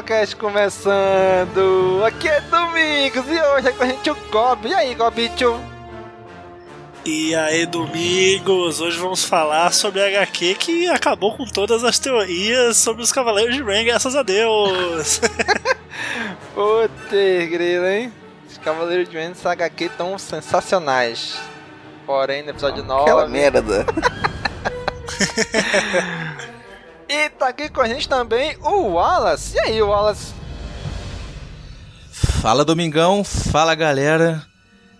Caminocast começando! Aqui é Domingos e hoje é com a gente o Gob. E aí, Gobicho? E aí, Domingos, hoje vamos falar sobre a HQ que acabou com todas as teorias sobre os Cavaleiros de Ren, graças a Deus! Putz, grilo, hein? Os Cavaleiros de Vênus HQ tão sensacionais. Porém, no episódio 9. Aquela merda. E tá aqui com a gente também o Wallace. E aí, Wallace? Fala Domingão, fala galera.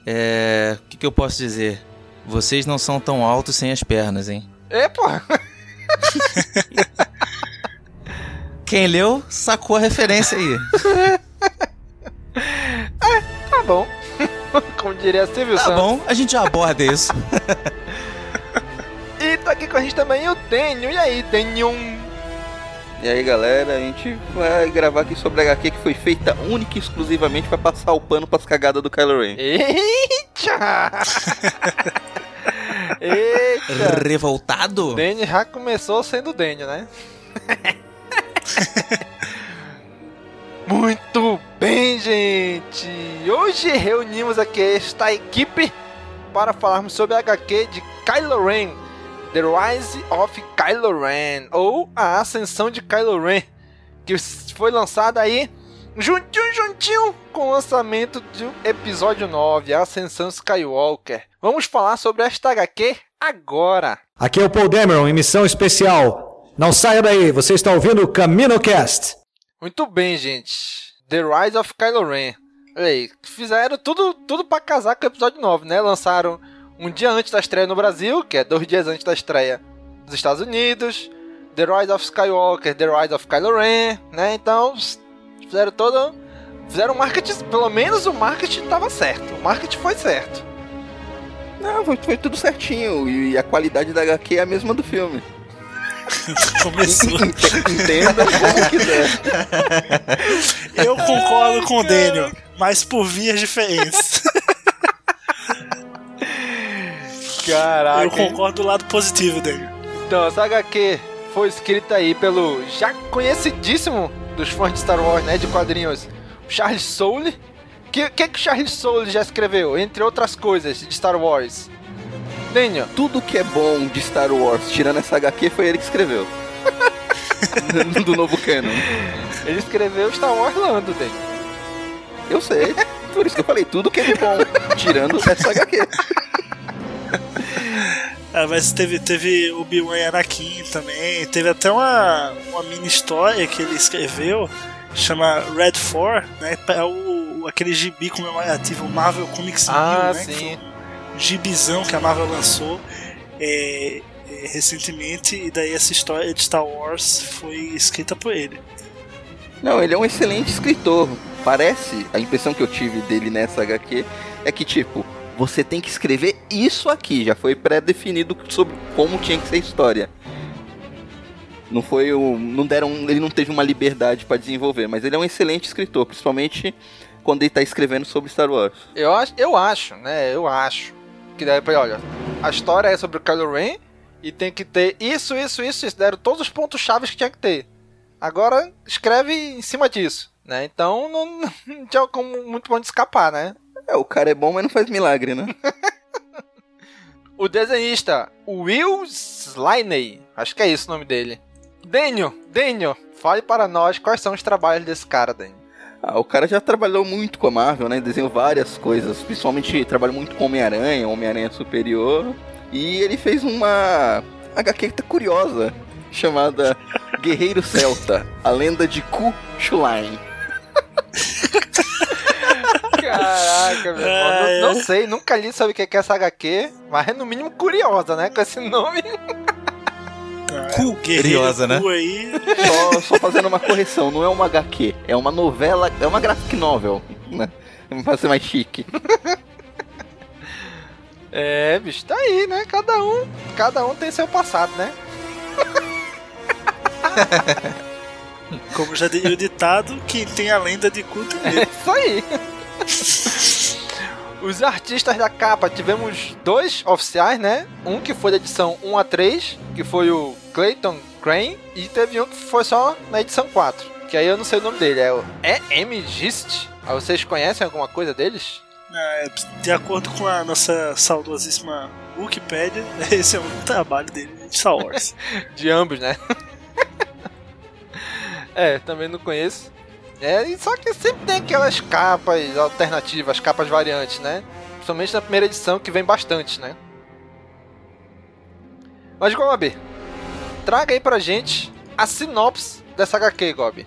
É. O que, que eu posso dizer? Vocês não são tão altos sem as pernas, hein? E, porra! Quem leu sacou a referência aí. Tá bom. Como diria Silvio Tá Santos. bom, a gente já aborda isso. Aqui com a gente também o Daniel. E aí, Daniel? E aí galera, a gente vai gravar aqui sobre a HQ que foi feita única e exclusivamente pra passar o pano pras cagadas do Kylo Ren. Eita! Eita! Revoltado? Daniel já começou sendo Daniel, né? Muito bem, gente! Hoje reunimos aqui esta equipe para falarmos sobre a HQ de Kylo Ren, The Rise of Kylo Ren, ou A Ascensão de Kylo Ren, que foi lançada aí juntinho, juntinho com o lançamento do episódio 9, A Ascensão Skywalker. Vamos falar sobre esta HQ agora! Aqui é o Paul Dameron em missão especial. Não saia daí, você está ouvindo o CaminoCast. Muito bem, gente. The Rise of Kylo Ren. Olha aí, fizeram tudo, tudo para casar com o episódio 9, né? Lançaram um dia antes da estreia no Brasil, que é dois dias antes da estreia nos Estados Unidos. The Rise of Skywalker, The Rise of Kylo Ren, né? Então, fizeram todo... Fizeram marketing, pelo menos o marketing estava certo. O marketing foi certo. Não, foi, foi tudo certinho. E a qualidade da HQ é a mesma do filme. Começou. Entenda como quiser. Eu concordo com o Daniel, mas por vias diferentes. Caraca. Eu concordo do lado positivo, Daniel. Então, essa HQ foi escrita aí pelo já conhecidíssimo dos fãs de Star Wars, né, de quadrinhos, Charles Soule. O que, que que o Charles Soule já escreveu, entre outras coisas, de Star Wars? Daniel. Tudo que é bom de Star Wars, tirando essa HQ, foi ele que escreveu. do novo canon. Ele escreveu Star Wars Lando, Daniel. Eu sei. Por isso que eu falei tudo que é de bom, tirando essa HQ. Ah, mas teve, teve o Obi-Wan e Anakin também. Teve até uma, uma mini história que ele escreveu, chama Red 4, né? É o, aquele gibi comemorativo Marvel Comics Ah, New, né? que sim. foi um gibizão que a Marvel lançou é, é, recentemente. E daí essa história de Star Wars foi escrita por ele. Não, ele é um excelente escritor. Parece, a impressão que eu tive dele nessa HQ é que, tipo, você tem que escrever isso aqui. Já foi pré-definido sobre como tinha que ser a história. Não foi o. Não deram. Ele não teve uma liberdade para desenvolver, mas ele é um excelente escritor, principalmente quando ele tá escrevendo sobre Star Wars. Eu acho, eu acho, né? Eu acho. Que daí, olha, a história é sobre o Kylo Ren e tem que ter isso, isso, isso, isso. Deram todos os pontos chaves que tinha que ter. Agora escreve em cima disso, né? Então não, não tinha como muito bom de escapar, né? É, o cara é bom, mas não faz milagre, né? o desenhista Will Sliney, acho que é isso o nome dele. Daniel, Daniel, fale para nós quais são os trabalhos desse cara, Daniel. Ah, o cara já trabalhou muito com a Marvel, né? Desenhou várias coisas, principalmente trabalhou muito com Homem-Aranha, Homem-Aranha Superior. E ele fez uma HQ tá curiosa, chamada Guerreiro Celta, a lenda de Ku Chulain. Caraca, meu irmão. Não, não, sei, nunca li sobre o que é essa HQ, mas é no mínimo curiosa, né? Com esse nome. Cu, Curiosa, né? Aí. Só, só, fazendo uma correção, não é uma HQ, é uma novela, é uma graphic novel, né? Pra ser mais chique. É, bicho, tá aí, né? Cada um, cada um tem seu passado, né? Como já deu o ditado, quem tem a lenda de culto é isso aí. Os artistas da capa tivemos dois oficiais, né? Um que foi da edição 1 a 3, que foi o Clayton Crane, e teve um que foi só na edição 4, que aí eu não sei o nome dele, é o E.M. Gist. Ah, vocês conhecem alguma coisa deles? É, de acordo com a nossa saudosíssima Wikipedia, esse é um trabalho dele de Star Wars. de ambos, né? é, também não conheço. É, só que sempre tem aquelas capas alternativas, capas variantes, né? Principalmente na primeira edição, que vem bastante, né? Mas, Gob, traga aí pra gente a sinopse dessa HQ, Gob.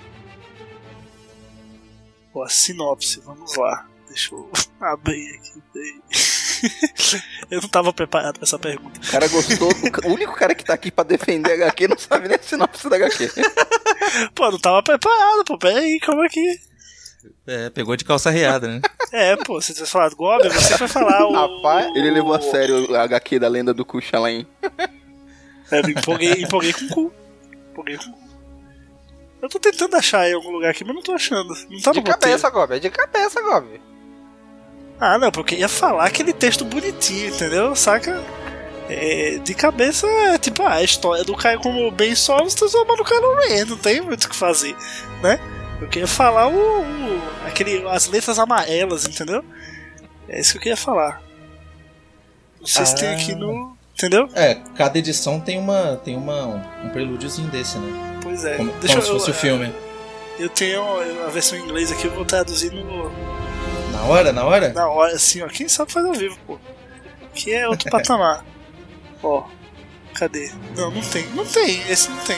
Pô, a sinopse, vamos lá. Deixa eu abrir aqui. eu não tava preparado pra essa pergunta. O cara gostou. O único cara que tá aqui pra defender a HQ não sabe nem a sinopse da HQ. pô, não tava preparado, pô. Pera aí, calma aqui. É, pegou de calça riada, né? É, pô, você tivesse falado Goblin, você vai falar o. Rapaz, ele levou a sério a HQ da lenda do Kuchalain. É, me empolguei, empolguei com o cu. Empolguei com o cu. Eu tô tentando achar em algum lugar aqui, mas não tô achando. Não tá de cabeça, Gob, é de cabeça, Gob. Ah, não, porque ia falar aquele texto bonitinho, entendeu? Saca? É, de cabeça, é tipo, ah, a história do Caio como bem solo se transformando no Kylo Ren, não tem muito o que fazer, né? Eu queria falar o, o, aquele, as letras amarelas, entendeu? É isso que eu queria falar. Sei ah, tem aqui no. Entendeu? É, cada edição tem uma. tem uma, um prelúdiozinho desse, né? Pois é. Como, Deixa como eu, se fosse o filme. Eu tenho a versão em inglês aqui, eu vou traduzir no, na hora, na hora? Na hora, assim, ó. Quem sabe faz ao vivo, pô. Que é outro patamar. Ó. Cadê? Não, não tem. Não tem, esse não tem.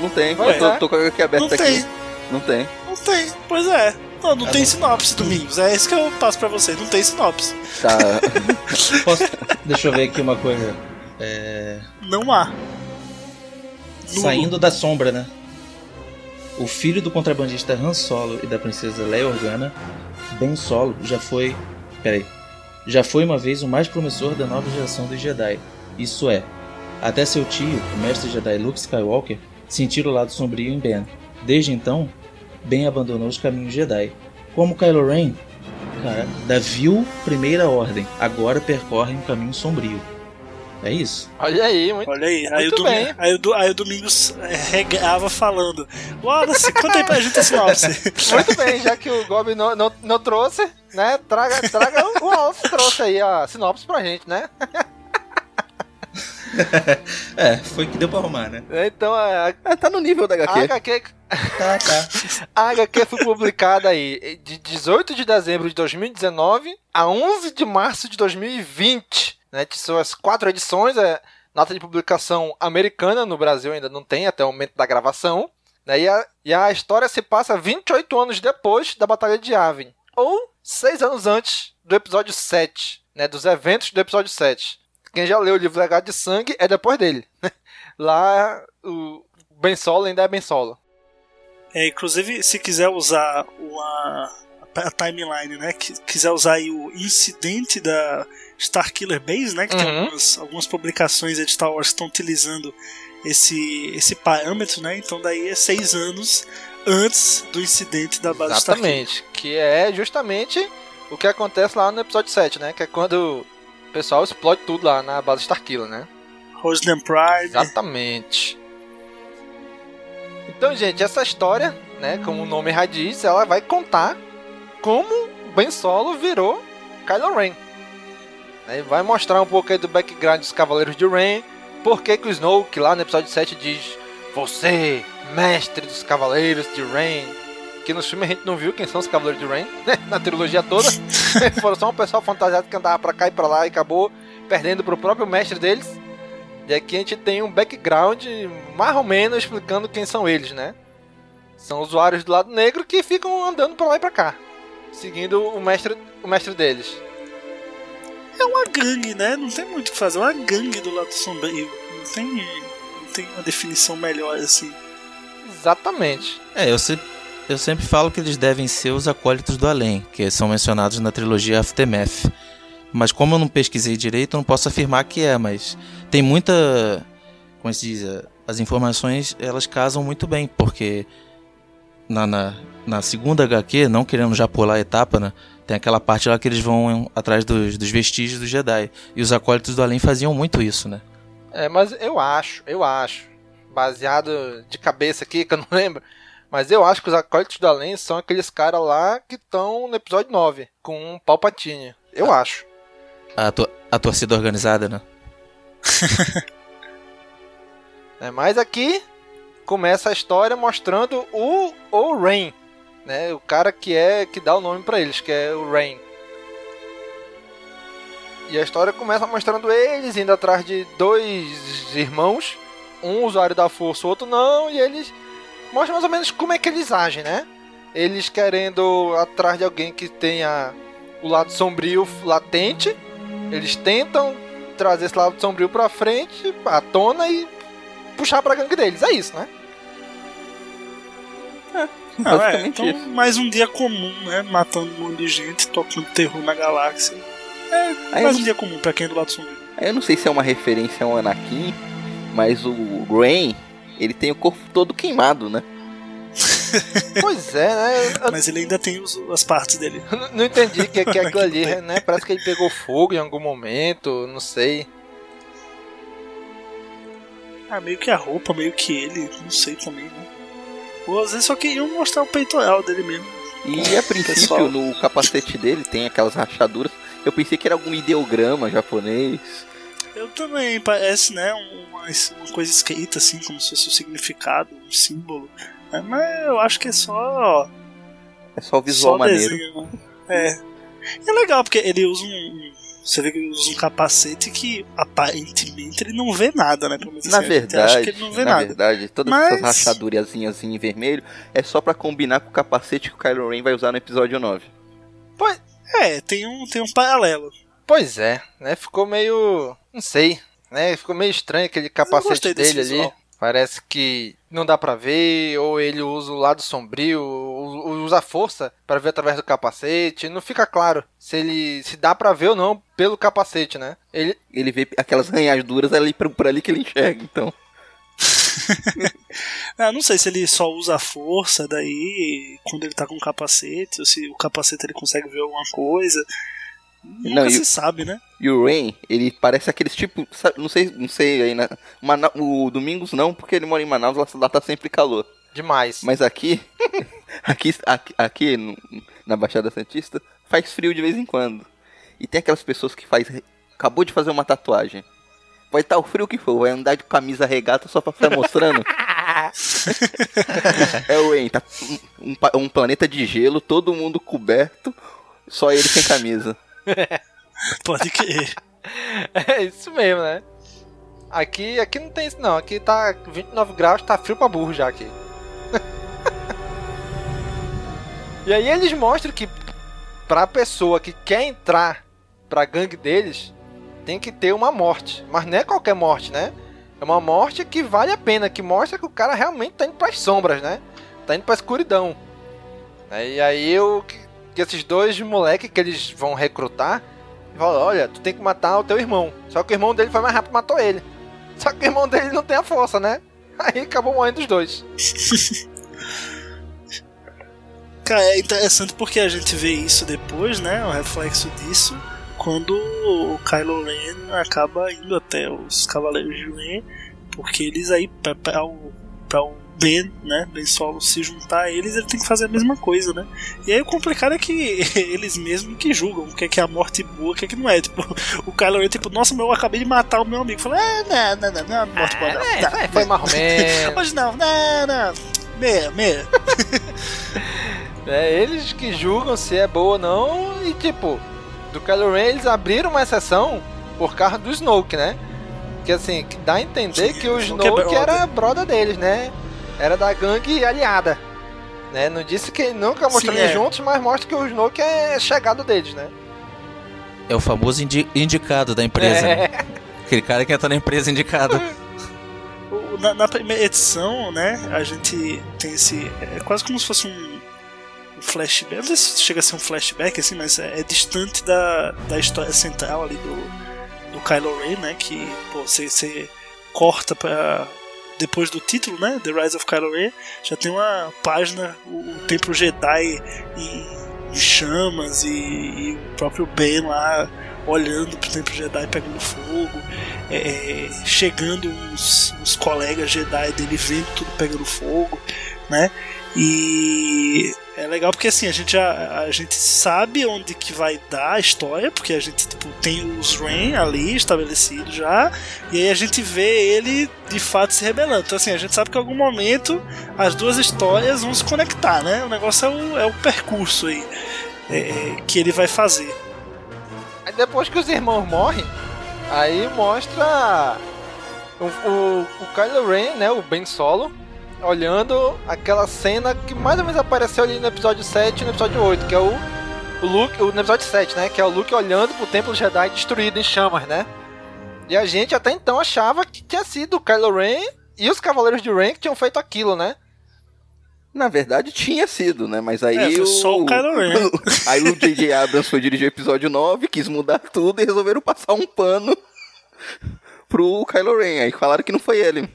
Não tem, Ué, tô, tô com a aqui aberta não tem. aqui. Não tem. Não tem, pois é. Não, não tem sinopse, Domingos. É isso que eu passo pra você. Não tem sinopse. Tá. Posso... Deixa eu ver aqui uma coisa. É... Não há. Saindo da sombra, né? O filho do contrabandista Han Solo e da princesa Leia Organa Ben Solo já foi. Peraí. Já foi uma vez o mais promissor da nova geração dos Jedi. Isso é, até seu tio, o mestre Jedi Luke Skywalker, sentir o lado sombrio em Ben. Desde então, Ben abandonou os caminhos Jedi. Como Kylo Ren, cara, da vil Primeira Ordem, agora percorre um caminho sombrio. É isso. Olha aí, muito, Olha aí. Aí, muito o bem. Aí o, aí o Domingos é, regava falando. Wallace, conta aí pra gente a sinopse. muito bem, já que o Gob não, não, não trouxe, né? Traga, traga o Wallace trouxe aí a sinopse pra gente, né? é, foi que deu pra arrumar, né? Então, a, a, tá no nível da HQ. A HQ, tá, tá. a HQ foi publicada aí de 18 de dezembro de 2019 a 11 de março de 2020 né? São as quatro edições, é nota de publicação americana, no Brasil ainda não tem até o momento da gravação. Né? E, a, e a história se passa 28 anos depois da Batalha de Yavin, ou seis anos antes do episódio 7, né? dos eventos do episódio 7. Quem já leu o livro Legado de Sangue é depois dele. Lá o Ben Solo ainda é Ben Solo. É, inclusive, se quiser usar uma a timeline, né? Que quiser usar aí o incidente da Starkiller Base, né? Que tem Uhum. algumas, algumas publicações de Star Wars que estão utilizando esse, esse parâmetro, né? Então daí é seis anos antes do incidente da base Starkiller. Exatamente. Que é justamente o que acontece lá no episódio 7, né? Que é quando o pessoal explode tudo lá na base Starkiller, né? Roseland Pride. Exatamente. Então, gente, essa história, né, como o nome já diz, ela vai contar como Ben Solo virou Kylo Ren. Né, vai mostrar um pouco aí do background dos Cavaleiros de Ren, por que que o Snoke lá no episódio 7 diz Você, mestre dos Cavaleiros de Ren. Que no filme a gente não viu quem são os Cavaleiros de Ren, né, na trilogia toda. Foram só um pessoal fantasiado que andava pra cá e pra lá e acabou perdendo pro próprio mestre deles. E aqui a gente tem um background mais ou menos explicando quem são eles, né? São usuários do lado negro que ficam andando pra lá e pra cá, seguindo o mestre, o mestre deles. É uma gangue, né? Não tem muito o que fazer. É uma gangue do lado sombrio. Não tem, não tem uma definição melhor assim. Exatamente. É, eu, se- eu sempre falo que eles devem ser os acólitos do além, que são mencionados na trilogia Aftermath. Mas como eu não pesquisei direito, eu não posso afirmar que é, mas tem muita. Como se diz? eh, As informações elas casam muito bem, porque na, na, na segunda HQ, não querendo já pular a etapa, né? Tem aquela parte lá que eles vão atrás dos, dos vestígios do Jedi. E os acólitos do além faziam muito isso, né? É, mas eu acho, eu acho, baseado de cabeça aqui, que eu não lembro, mas eu acho que os acólitos do além são aqueles caras lá que estão no episódio 9, com um Palpatine. Eu acho. A, to- a torcida organizada, né? É, mas aqui começa a história mostrando o, o Rain, né? O cara que é que dá o nome pra eles, que é o Rain. E a história começa mostrando eles indo atrás de dois irmãos, um usuário da força, o outro não, e eles mostram mais ou menos como é que eles agem, né? Eles querendo atrás de alguém que tenha o lado sombrio latente, eles tentam trazer esse lado sombrio pra frente, à tona e puxar pra gangue deles. É isso, né? Não, é, Basicamente então, isso. mais um dia comum, né? Matando um monte de gente, tocando terror na galáxia. É Aí mais eu- um dia comum pra quem é do lado sombrio. Eu não sei se é uma referência ao Anakin, mas o Rain, ele tem o corpo todo queimado, né? Pois é, né? Eu Mas ele ainda tem os- as partes dele. não entendi que, que aquilo ali, né? Parece que ele pegou fogo em algum momento, não sei. Ah, meio que a roupa, meio que ele, não sei também, né? Às vezes só queriam mostrar o peitoral dele mesmo. E a princípio, Pessoal. no capacete dele tem aquelas rachaduras. Eu pensei que era algum ideograma japonês. Eu também, parece, né? Uma, uma coisa escrita assim, como se fosse o significado, um símbolo. É, mas eu acho que é só. É só o visual só maneiro. desenho, né? É. É legal, porque ele usa um. Você vê que ele usa um capacete que aparentemente ele não vê nada, né? Na assim, verdade, que ele não vê na nada. verdade, todas Mas- essas rachadurazinhas em vermelho é só pra combinar com o capacete que o Kylo Ren vai usar no episódio 9. Pois, É, tem um, tem um paralelo. pois é, né? Ficou meio. Não sei, né? Ficou meio estranho aquele capacete dele ali. visual. Parece que não dá pra ver, ou ele usa o lado sombrio, usa a força pra ver através do capacete. Não fica claro se ele se dá pra ver ou não pelo capacete, né? Ele Ele vê aquelas ranhaduras ali por, por ali que ele enxerga, então. Ah, não sei se ele só usa a força daí quando ele tá com o capacete, ou se o capacete ele consegue ver alguma coisa. Nunca Não, e se o- sabe, né? E o Rain, ele parece aqueles tipo. sabe, Não sei, não sei aí na. Mana- o Domingos não, porque ele mora em Manaus, lá, lá tá sempre calor. demais. Mas aqui. aqui, aqui, aqui no- na Baixada Santista, faz frio de vez em quando. E tem aquelas pessoas que faz. Acabou de fazer uma tatuagem. Vai estar o frio que for, vai andar de camisa regata só pra ficar mostrando. é o Rain, tá um, um um planeta de gelo, todo mundo coberto, só ele sem camisa. Pode crer. É isso mesmo, né? Aqui, aqui não tem isso não. Aqui tá 29 graus, tá frio pra burro já aqui. e aí eles mostram que pra pessoa que quer entrar pra gangue deles, tem que ter uma morte. Mas não é qualquer morte, né? É uma morte que vale a pena, que mostra que o cara realmente tá indo pras sombras, né? Tá indo pra escuridão. E aí o que, que esses dois moleques que eles vão recrutar, falam, olha, tu tem que matar o teu irmão. Só que o irmão dele foi mais rápido e matou ele. Só que o irmão dele não tem a força, né? Aí acabou morrendo os dois. Cara, é interessante porque a gente vê isso depois, né? O reflexo disso, quando o Kylo Ren acaba indo até os Cavaleiros de Ren, porque eles aí, para o, o Ben, né? Ben Solo se juntar a eles, ele tem que fazer a mesma coisa, né? E aí o complicado é que eles mesmos que julgam o que é, que é a morte boa, o que é que não é. Tipo, o Kylo Ren, tipo, nossa, meu, eu acabei de matar o meu amigo. Fala, é, não, não, não, não, é morte boa, não. É, não, foi, foi marromeno. Hoje não, não, não. Meia, meia. É eles que julgam se é boa ou não. E tipo, do Kylo Ren eles abriram uma exceção por causa do Snoke, né? Que assim, dá a entender que o Snoke é Snoke brother. era brother deles, né? Era da gangue aliada. Né? Não disse que nunca mostrou Sim, eles é. juntos, mas mostra que o Snoke é chegado deles, né? É o famoso indi- indicado da empresa. É. né? Aquele cara que entra na empresa indicada. Na, na primeira edição, né, a gente tem esse. É quase como se fosse um, um flashback. Não sei se chega a ser um flashback, assim, mas é, é distante da, da história central ali do, do Kylo Ren, né? Que pô, você, você corta pra. Depois do título, né? The Rise of Kylo Ren, já tem uma página, o, o Templo Jedi em, em chamas e, e o próprio Ben lá olhando pro Templo Jedi pegando fogo, é, chegando uns, uns colegas Jedi dele vendo tudo pegando fogo, né? E é legal porque assim, a gente já a gente sabe onde que vai dar a história, porque a gente tipo, tem os Rain ali estabelecidos já, e aí a gente vê ele de fato se rebelando. Então assim, a gente sabe que em algum momento as duas histórias vão se conectar, né? O negócio é o, é o percurso aí é, que ele vai fazer. Aí depois que os irmãos morrem, aí mostra o, o, o Kylo Ren, né, o Ben Solo, olhando aquela cena que mais ou menos apareceu ali no episódio 7 e no episódio 8, que é o, o Luke, o, no episódio 7, né, que é o Luke olhando pro Templo Jedi destruído em chamas, né? E a gente até então achava que tinha sido o Kylo Ren e os Cavaleiros de Ren que tinham feito aquilo, né? Na verdade, tinha sido, né? Mas aí É, foi o... só o Kylo Ren. aí o J.J. Abrams foi dirigir o episódio 9, quis mudar tudo e resolveram passar um pano pro Kylo Ren. Aí falaram que não foi ele.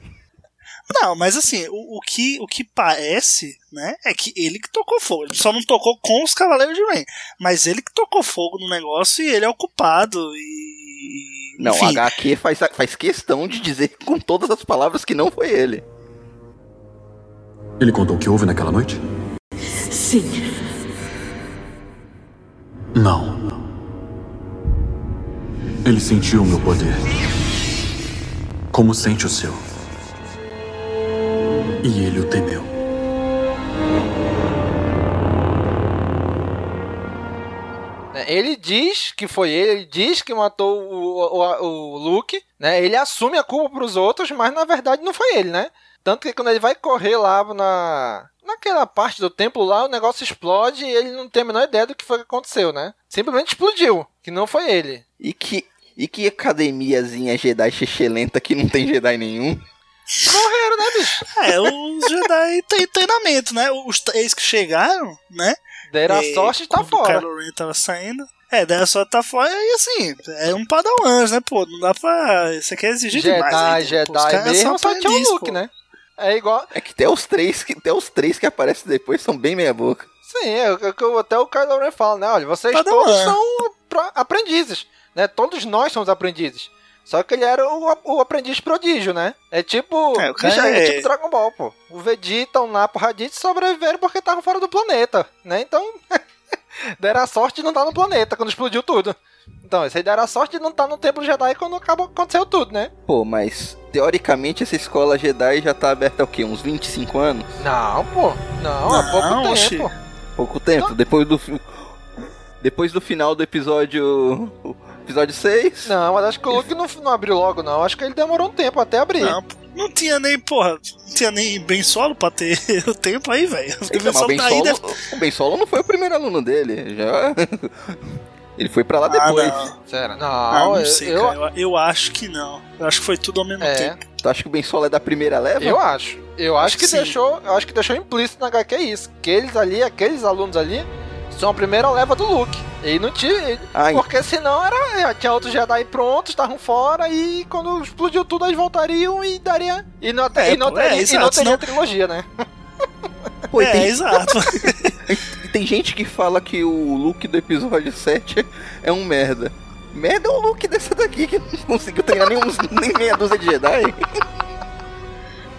Não, mas assim, o, o que, o que parece, né, é que ele que tocou fogo. Ele só não tocou com os Cavaleiros de Rain. Mas ele que tocou fogo no negócio e ele é o culpado. E. Não, enfim, a HQ faz, faz questão de dizer com todas as palavras que não foi ele. Ele contou o que houve naquela noite? Sim. Não. Ele sentiu o meu poder. Como sente o seu. E ele o temeu. né? Ele diz que foi ele, ele diz que matou o, o, o Luke, né? Ele assume a culpa pros outros, mas na verdade não foi ele, né? Tanto que quando ele vai correr lá na naquela parte do templo lá, o negócio explode e ele não tem a menor ideia do que foi que aconteceu, né? Simplesmente explodiu, que não foi ele. E que, e que academiazinha Jedi xixelenta que não tem Jedi nenhum. Morreram, né, bicho? É, os Jedi têm treinamento, né? Os três que chegaram, né? Deram a sorte e tá fora. O Kylo Ren tava saindo. É, deram a sorte tá fora e assim, é um padawans, né, pô? Não dá pra. Você quer exigir Jedi, demais. aí, Jedi pô, os caras mesmo, só tinha o Luke, né? É igual. É que até os três que, até os três que aparecem depois são bem meia boca. Sim, é o que o- até o Kylo Ren fala, né? Olha, vocês Padawan. todos são aprendizes, né? Todos nós somos aprendizes. Só que ele era o, o aprendiz prodígio, né? É tipo. É, o cara é... é- tipo Dragon Ball, pô. O Vegeta, o Nappa, o Raditz sobreviveram porque estavam fora do planeta, né? Então. deram a sorte de não estar no planeta quando explodiu tudo. Então, esse aí deram a sorte de não estar no Templo Jedi quando acabou, aconteceu tudo, né? Pô, mas teoricamente essa escola Jedi já tá aberta há o quê? Uns 25 anos? Não, pô. Não, há pouco Não, oxi. tempo. Pouco tempo. Depois do. Depois do final do episódio. Episódio 6. Não, mas acho que o Luke não, não abriu logo, não. Acho que ele demorou um tempo até abrir. Não, não tinha nem, porra, não tinha nem bem solo pra ter o tempo aí, velho. Então, o Ben Ben Solo tá aí, deve... o Ben Solo não foi o primeiro aluno dele. Já. Ele foi pra lá Ah, depois. não. Sério? Não, Ah, não eu, sei, eu. Eu, eu acho que não. Eu acho que foi tudo ao mesmo É. tempo. Tu acha que o Ben Solo é da primeira leva? eu acho. Eu acho, Acho que, que deixou, eu acho que deixou implícito na HQ isso, que eles ali, aqueles alunos ali, são a primeira leva do Luke. E não tinha. Ai. Porque senão era. já Tinha outros Jedi prontos, estavam fora, e quando explodiu tudo, eles voltariam e daria. E não, É, e não pô, é, teria, e não teria senão- trilogia, né? Pô, e É, tem, exato. e tem gente que fala que o Luke do episódio 7 é um merda. Merda é o Luke dessa daqui que não conseguiu treinar nem, uns, nem meia dúzia de Jedi.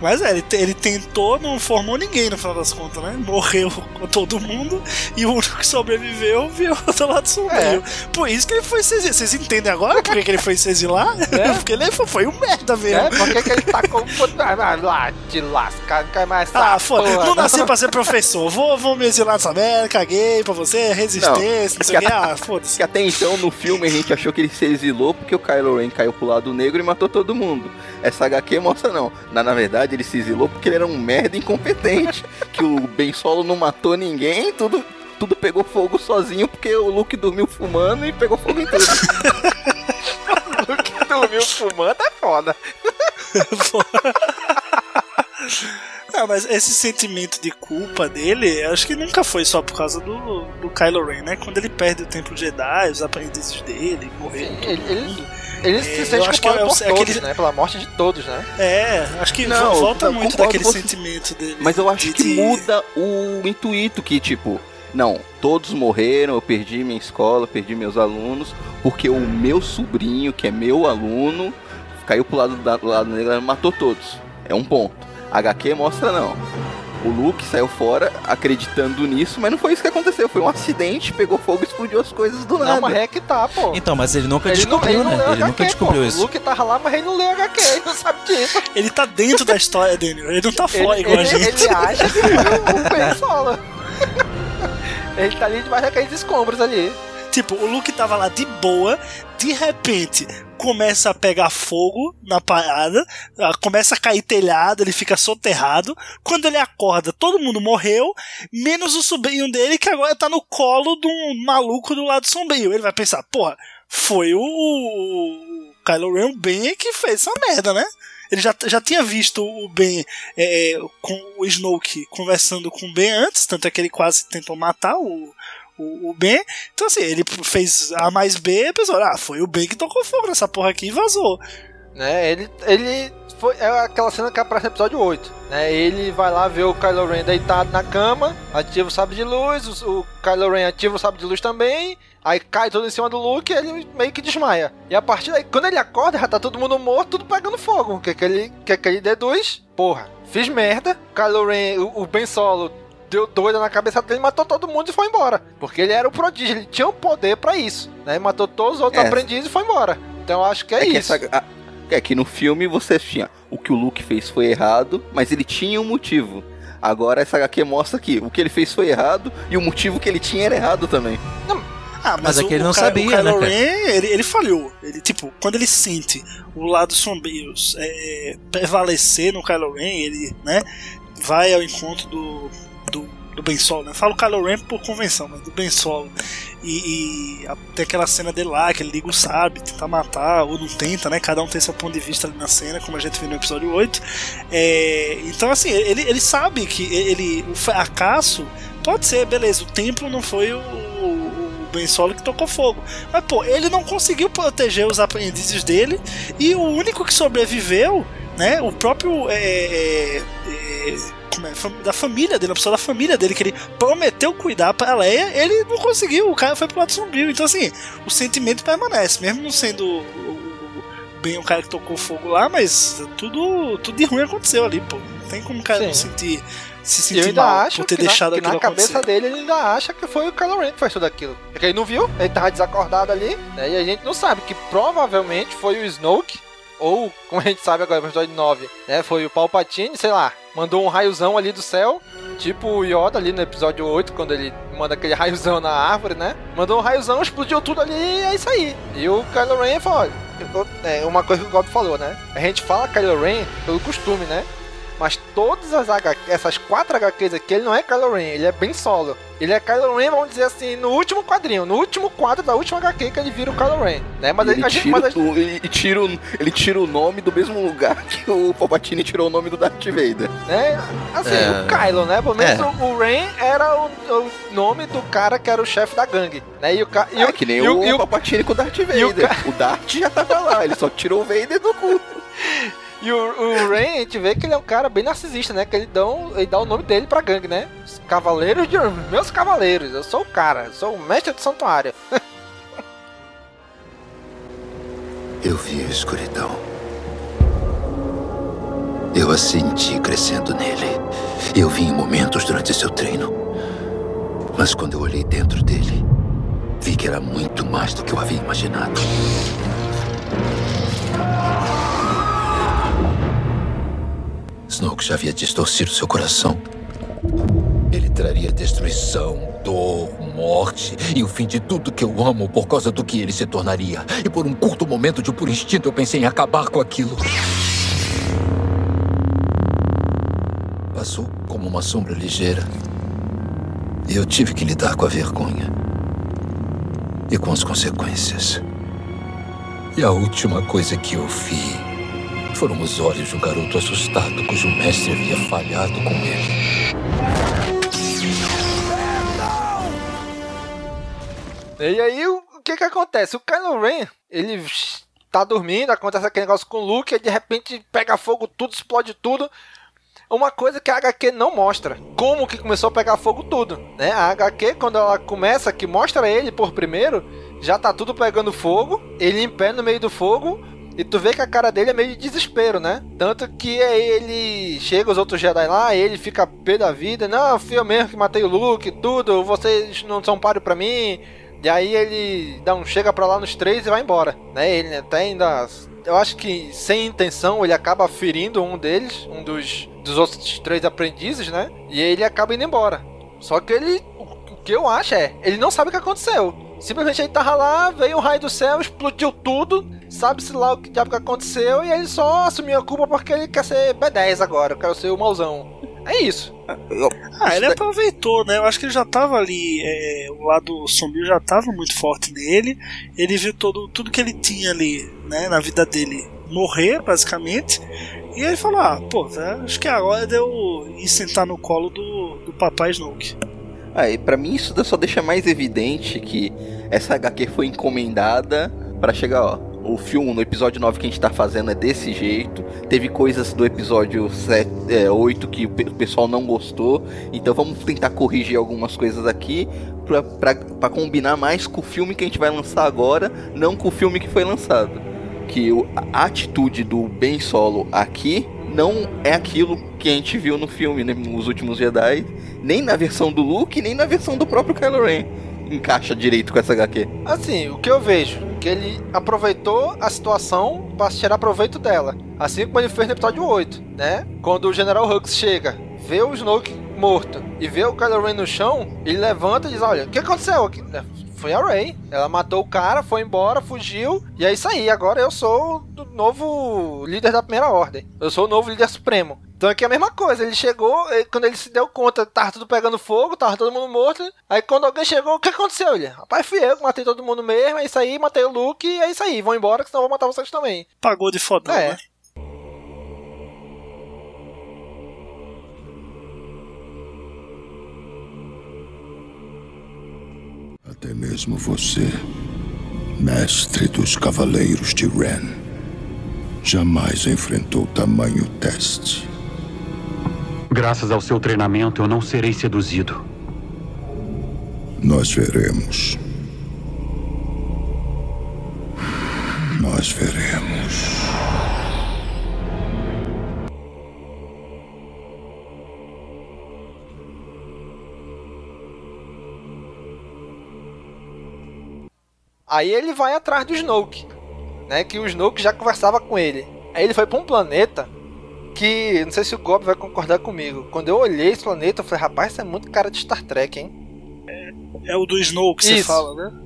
Mas é, ele, ele tentou, não formou ninguém no final das contas, né? Morreu com todo mundo e o único que sobreviveu viu do lado sombrio. Por isso que ele foi se exilar. Vocês entendem agora por que que ele foi se exilar? É. Porque ele foi, foi um merda mesmo. É, porque que ele tá com. Ah, lá, te lascar, não quer mais Ah, foda porra, não nasci pra ser professor. Vou, vou me exilar nessa merda, caguei pra você, resistência, não, sei o que. Ah, foda-se. Que até então no filme a gente achou que ele se exilou porque o Kylo Ren caiu pro lado negro e matou todo mundo. Essa HQ mostra não. Na, na verdade ele se exilou porque ele era um merda incompetente. que o Ben Solo não matou ninguém, tudo, tudo pegou fogo sozinho porque o Luke dormiu fumando e pegou fogo em tudo. que dormiu fumando é foda. Não, mas esse sentimento de culpa dele, acho que nunca foi só por causa do, do Kylo Ren, né? Quando ele perde o Templo Jedi, os aprendizes dele, morreu todo ele- ele- mundo. Ele É, se eu sente acho que culpado é por é todos, aquele- né? Pela morte de todos, né? É, acho que Não, volta eu muito daquele você. sentimento dele. Mas eu acho de- que de- muda o intuito que, tipo, não, todos morreram, eu perdi minha escola, perdi meus alunos, porque o meu sobrinho, que é meu aluno, caiu pro lado, da, do lado negro e matou todos. É um ponto. HQ mostra não. O Luke saiu fora acreditando nisso, mas não foi isso que aconteceu. Foi um acidente, pegou fogo e explodiu as coisas do Não, nada. mas é que tá, pô. Então, mas ele nunca Ele não, descobriu, ele não né? leu Ele HQ, nunca pô. descobriu O isso. Luke tava lá, mas ele não leu HQ, ele não sabe disso. Ele tá dentro da história, Daniel. Ele não tá fora ele, igual a ele- gente. ele acha que foi o Ben Solo. ele tá ali debaixo daqueles escombros ali. Tipo, o Luke tava lá de boa, de repente começa a pegar fogo na parada, ah, começa a cair telhado, ele fica soterrado. Quando ele acorda, todo mundo morreu, menos o sobrinho dele que agora tá no colo de um maluco do lado sombrio. Ele vai pensar, porra, foi o, Kylo Ren o Ben que fez essa merda, né? Ele já, já tinha visto o Ben é, com o Snoke conversando com o Ben antes, tanto é que ele quase tentou matar o, o, o Ben. Então, assim, ele fez A mais B e pensou: ah, foi o Ben que tocou fogo nessa porra aqui e vazou. Né, ele, ele foi é aquela cena que aparece no episódio 8, né? Ele vai lá ver o Kylo Ren deitado na cama, ativa o sabre de luz, o, o Kylo Ren ativa o sabre de luz também, aí cai todo em cima do Luke e ele meio que desmaia. E a partir daí, quando ele acorda, já tá todo mundo morto, tudo pegando fogo. O que que ele, que que ele deduz? Porra, fiz merda. Kylo Ren, o, o Ben Solo deu doida na cabeça dele, matou todo mundo e foi embora. Porque ele era o prodígio, ele tinha o poder pra isso, né? Matou todos os outros É. aprendizes e foi embora. Então eu acho que é, que isso. essa- a- é que no filme você tinha o que o Luke fez foi errado, mas ele tinha um motivo. Agora essa HQ mostra que o que ele fez foi errado e o motivo que ele tinha era errado também. Ah, Mas é que ele não Ky- sabia, o Kylo né, cara? Ren, ele, ele falhou. Ele, tipo, quando ele sente o lado sombrio é, prevalecer no Kylo Ren, ele, né, vai ao encontro do, do, Ben Solo, né? Falo Kylo Ren por convenção, mas do Ben Solo. E, e a- tem aquela cena dele lá, que ele liga o sabre, tenta matar, ou não tenta, né? Cada um tem seu ponto de vista ali na cena, como a gente viu no episódio 8. É, então, assim, ele, ele sabe que ele, o fracasso pode ser, beleza, o templo não foi o, o Ben Solo que tocou fogo. Mas, pô, ele não conseguiu proteger os aprendizes dele e o único que sobreviveu, né, o próprio. é, é, é, é, fam- da família dele, a pessoa da família dele, que ele prometeu cuidar pra Leia, ele não conseguiu, o cara foi pro lado sombrio. Então, assim, o sentimento permanece, mesmo não sendo o, o- bem o cara que tocou fogo lá, mas tudo, tudo de ruim aconteceu ali, pô. Não tem como o cara Sim. não sentir, se sentir mal por ter que, na, deixado na aquilo cabeça acontecer. dele ele ainda acha que foi o Kylo Ren que fez tudo aquilo. Porque ele não viu, ele tava desacordado ali, né? E a gente não sabe que provavelmente foi o Snoke, ou, como a gente sabe agora no episódio 9, né? Foi o Palpatine, sei lá, mandou um raiozão ali do céu, tipo o Yoda ali no episódio 8, quando ele manda aquele raiozão na árvore, né? Mandou um raiozão, explodiu tudo ali e é isso aí. E o Kylo Ren falou, olha, é uma coisa que o Gob falou, né? A gente fala Kylo Ren pelo costume, né? Mas todas as HQ, essas quatro HQs aqui, ele não é Kylo Ren, ele é bem solo. Ele é Kylo Ren, vamos dizer assim, no último quadrinho, no último quadro da última HQ que ele vira o Kylo Ren, né? Mas ele, a gente, tira, mas gente- o- ele, tira o, ele tira o nome do mesmo lugar que o Palpatine tirou o nome do Darth Vader. né? Assim, É. o Kylo, né? Pelo menos É. o, o Ren era o, o nome do cara que era o chefe da gangue, né? E o, ca- e É o, que nem e o, e Palpatine com o Darth e o Vader. ca- O, Darth já tava lá, ele só tirou o Vader do cu. E o, o Ren, a gente vê que ele é um cara bem narcisista, né? Que ele dá, ele dá o nome dele pra gangue, né? Os Cavaleiros de. Meus Cavaleiros, eu sou o cara, sou o mestre do santuário. Eu vi a escuridão. Eu a senti crescendo nele. Eu vi em momentos durante seu treino. Mas quando eu olhei dentro dele, vi que era muito mais do que eu havia imaginado. Snoke já havia distorcido seu coração. Ele traria destruição, dor, morte e o fim de tudo que eu amo por causa do que ele se tornaria. E por um curto momento de puro instinto eu pensei em acabar com aquilo. Passou como uma sombra ligeira. E eu tive que lidar com a vergonha. E com as consequências. E a última coisa que eu vi foram os olhos de um garoto assustado cujo mestre havia falhado com ele. E aí, o, que que acontece? O Kylo Ren, ele tá dormindo, acontece aquele negócio com o Luke, e de repente pega fogo tudo, explode tudo. Uma coisa que a HQ não mostra, como que começou a pegar fogo tudo, né? A HQ, quando ela começa, que mostra ele por primeiro, já tá tudo pegando fogo, ele em pé no meio do fogo, e tu vê que a cara dele é meio de desespero, né? Tanto que ele chega os outros Jedi lá, ele fica pé da vida, não, fui eu mesmo que matei o Luke, tudo, vocês não são páreo pra mim. E aí ele dá um chega pra lá nos três e vai embora, né? Ele até ainda eu acho que sem intenção ele acaba ferindo um deles, um dos, dos outros três aprendizes, né? E ele acaba indo embora. Só que ele, o que eu acho é, ele não sabe o que aconteceu. Simplesmente ele tava lá, veio um raio do céu, explodiu tudo, sabe-se lá o que diabo que aconteceu, e ele só assumiu a culpa porque ele quer ser B10 agora, eu quero ser o mauzão. É isso. Ah, ele aproveitou, né? Eu acho que ele já tava ali, é, o lado sombrio já tava muito forte nele. Ele viu todo, tudo que ele tinha ali, né, na vida dele morrer, basicamente. E ele falou: Ah, pô, tá, acho que é a hora de eu ir sentar no colo do, do papai Snoke. Ah, e pra mim isso só deixa mais evidente que essa HQ foi encomendada pra chegar, ó. O filme no episódio 9 que a gente tá fazendo é desse jeito. Teve coisas do episódio 7, é, 8 que o pe- o pessoal não gostou. Então vamos tentar corrigir algumas coisas aqui pra, pra, pra combinar mais com o filme que a gente vai lançar agora, não com o filme que foi lançado. Que a atitude do Ben Solo aqui não é aquilo que a gente viu no filme, né, nos últimos Jedi, nem na versão do Luke, nem na versão do próprio Kylo Ren. Encaixa direito com essa HQ. Assim, o que eu vejo, que ele aproveitou a situação para tirar proveito dela. Assim como ele fez no episódio 8, né? Quando o General Hux chega, vê o Snoke morto e vê o Kylo Ren no chão, ele levanta e diz, olha, o que aconteceu aqui? "É, Foi a Rey. Ela matou o cara, foi embora, fugiu. E é isso aí. Agora eu sou o novo líder da primeira ordem. Eu sou o novo líder supremo. Então aqui é a mesma coisa. Ele chegou, e quando ele se deu conta, tava tudo pegando fogo, tava todo mundo morto. Aí quando alguém chegou, o que aconteceu? Ele, rapaz, fui eu que matei todo mundo mesmo. É isso aí, matei o Luke. E é isso aí. Vão embora, que senão eu vou matar vocês também. Pagou de fodão, É. né? Até mesmo você, mestre dos Cavaleiros de Ren, jamais enfrentou tamanho teste. Graças ao seu treinamento, eu não serei seduzido. Nós veremos. Nós veremos. Aí ele vai atrás do Snoke, né? Que o Snoke já conversava com ele. Aí ele foi pra um planeta que, não sei se o Gob vai concordar comigo. Quando eu olhei esse planeta, eu falei, rapaz, isso é muito cara de Star Trek, hein? É o do Snow que você fala, né?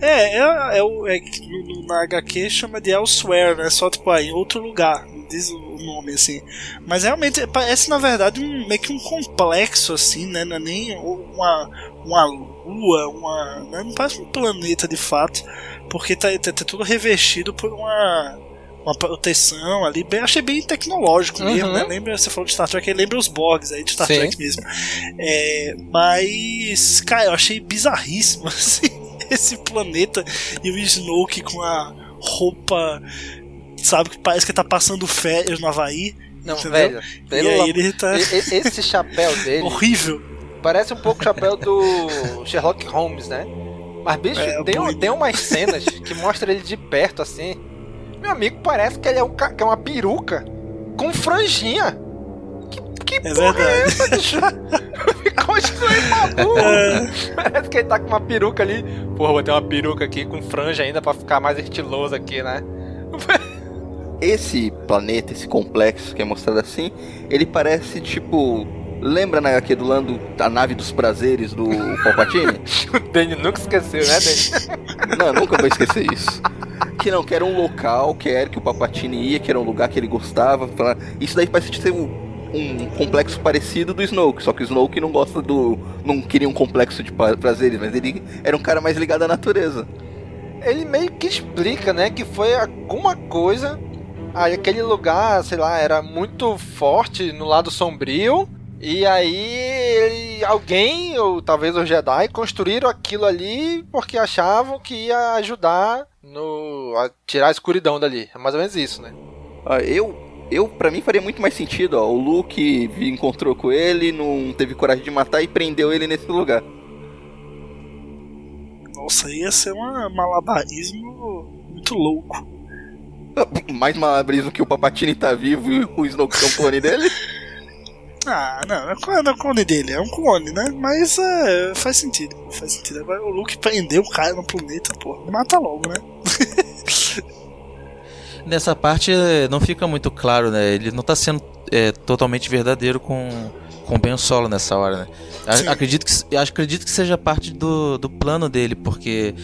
É, é, é, o, é no, na HQ chama de Elsewhere, né? Só tipo aí, outro lugar. diz o nome assim. Mas realmente parece na verdade um, meio que um complexo assim, né? Não é nem uma, uma lua, uma. Né? Não parece um planeta de fato, porque tá, tá, tá tudo revestido por uma uma proteção ali, bem, achei bem tecnológico mesmo, Uhum. né? Lembra, você falou de Star Trek, lembra os Borgs aí de Star Sim. Trek mesmo. É, mas, cara, eu achei bizarríssimo assim, esse planeta e o Snoke com a roupa, sabe, que parece que tá passando férias no Havaí. Não, entendeu? velho, E aí ele tá esse chapéu dele horrível. Parece um pouco o chapéu do Sherlock Holmes, né? Mas, bicho, É, tem, um- tem umas cenas que mostra ele de perto assim. Meu amigo, parece que ele é, um, que é uma peruca com franjinha. Que, que É porra verdade. é essa, bicho? Ficou estranho maluco. É. Parece que ele tá com uma peruca ali. Porra, vou ter uma peruca aqui com franja ainda pra ficar mais estiloso aqui, né? Esse planeta, esse complexo que é mostrado assim, ele parece tipo. Lembra na HQ do Lando a nave dos prazeres do Palpatine? o Danny nunca esqueceu, né, Danny? Não, nunca vou esquecer isso. Que não, que era um local que era que o Papatini ia, que era um lugar que ele gostava. fala- Isso daí parece ser um, um complexo parecido do Snoke, só que o Snoke não gosta do. não queria um complexo de prazeres, mas ele era um cara mais ligado à natureza. ele meio que explica, né, que foi alguma coisa. Aí aquele lugar, sei lá, era muito forte no lado sombrio. E aí ele, alguém, ou talvez os Jedi, construíram aquilo ali porque achavam que ia ajudar no, a tirar a escuridão dali. É mais ou menos isso, né? Ah, eu, eu, pra mim faria muito mais sentido, ó. O Luke encontrou com ele, não teve coragem de matar e prendeu ele nesse lugar. Nossa, ia ser um malabarismo muito louco. Mais malabarismo que o Papatini tá vivo e o Snoke é um clone dele? Ah, não, é clone, é um clone dele, é um clone, né? Mas é, faz sentido, faz sentido. Agora o Luke prendeu o cara no planeta, pô, mata logo, né? Nessa parte eh, não fica muito claro, né? Ele não tá sendo é, totalmente verdadeiro com, com o Ben Solo nessa hora, né? Sim. Acredito que, acredito que seja parte do, do plano dele, porque,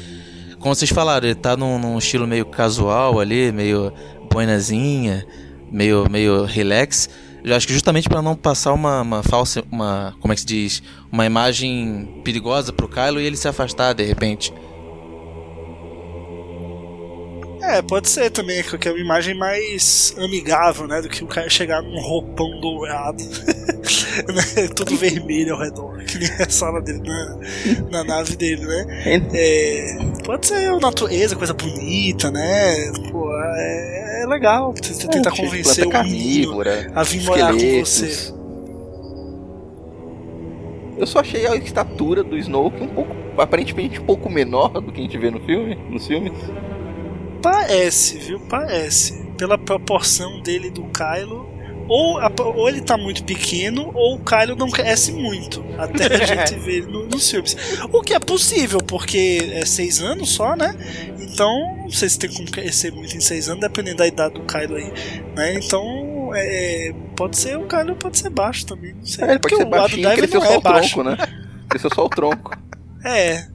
como vocês falaram, ele tá num, num estilo meio casual ali, meio boinazinha, meio, meio relax. Eu acho que justamente para não passar uma, uma falsa, uma, como é que se diz, uma imagem perigosa pro Kylo e ele se afastar de repente. É, pode ser também, que é uma imagem mais amigável, né? Do que o cara chegar num roupão dourado, né, tudo vermelho ao redor, que nem a sala dele na, na nave dele, né? É, pode ser a natureza, coisa bonita, né? Pô, é, é legal você tentar cheio de convencer o menino a vir morar com você. Eu só achei a estatura do Snoke um pouco, aparentemente um pouco menor do que a gente vê no filme, nos filmes. Parece, viu? Parece. Pela proporção dele do Kylo. Ou, a- ou ele tá muito pequeno, ou o Kylo não cresce muito. Até a gente ver ele no- nos filmes. O que é possível, porque é seis anos só, né? Então, não sei se tem como crescer muito em seis anos, dependendo da idade do Kylo aí. Né? Então, é, pode ser o Kylo pode ser baixo também. Não sei. É, ele pode Porque ser o lado baixinho, Dive cresceu não só é o baixo. tronco, né? Cresceu só o tronco. É.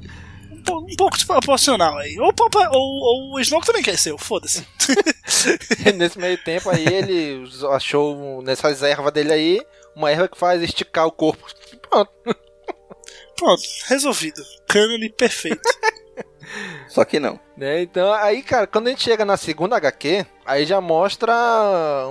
Um, po- pouco desproporcional aí. Ou, ou, ou o Snoke também cresceu, foda-se. Nesse meio tempo aí, ele achou nessas ervas dele aí uma erva que faz esticar o corpo. Pronto. Pronto, resolvido. Cânone perfeito. Só que não. Né? Então, aí, cara, quando a gente chega na segunda HQ, aí já mostra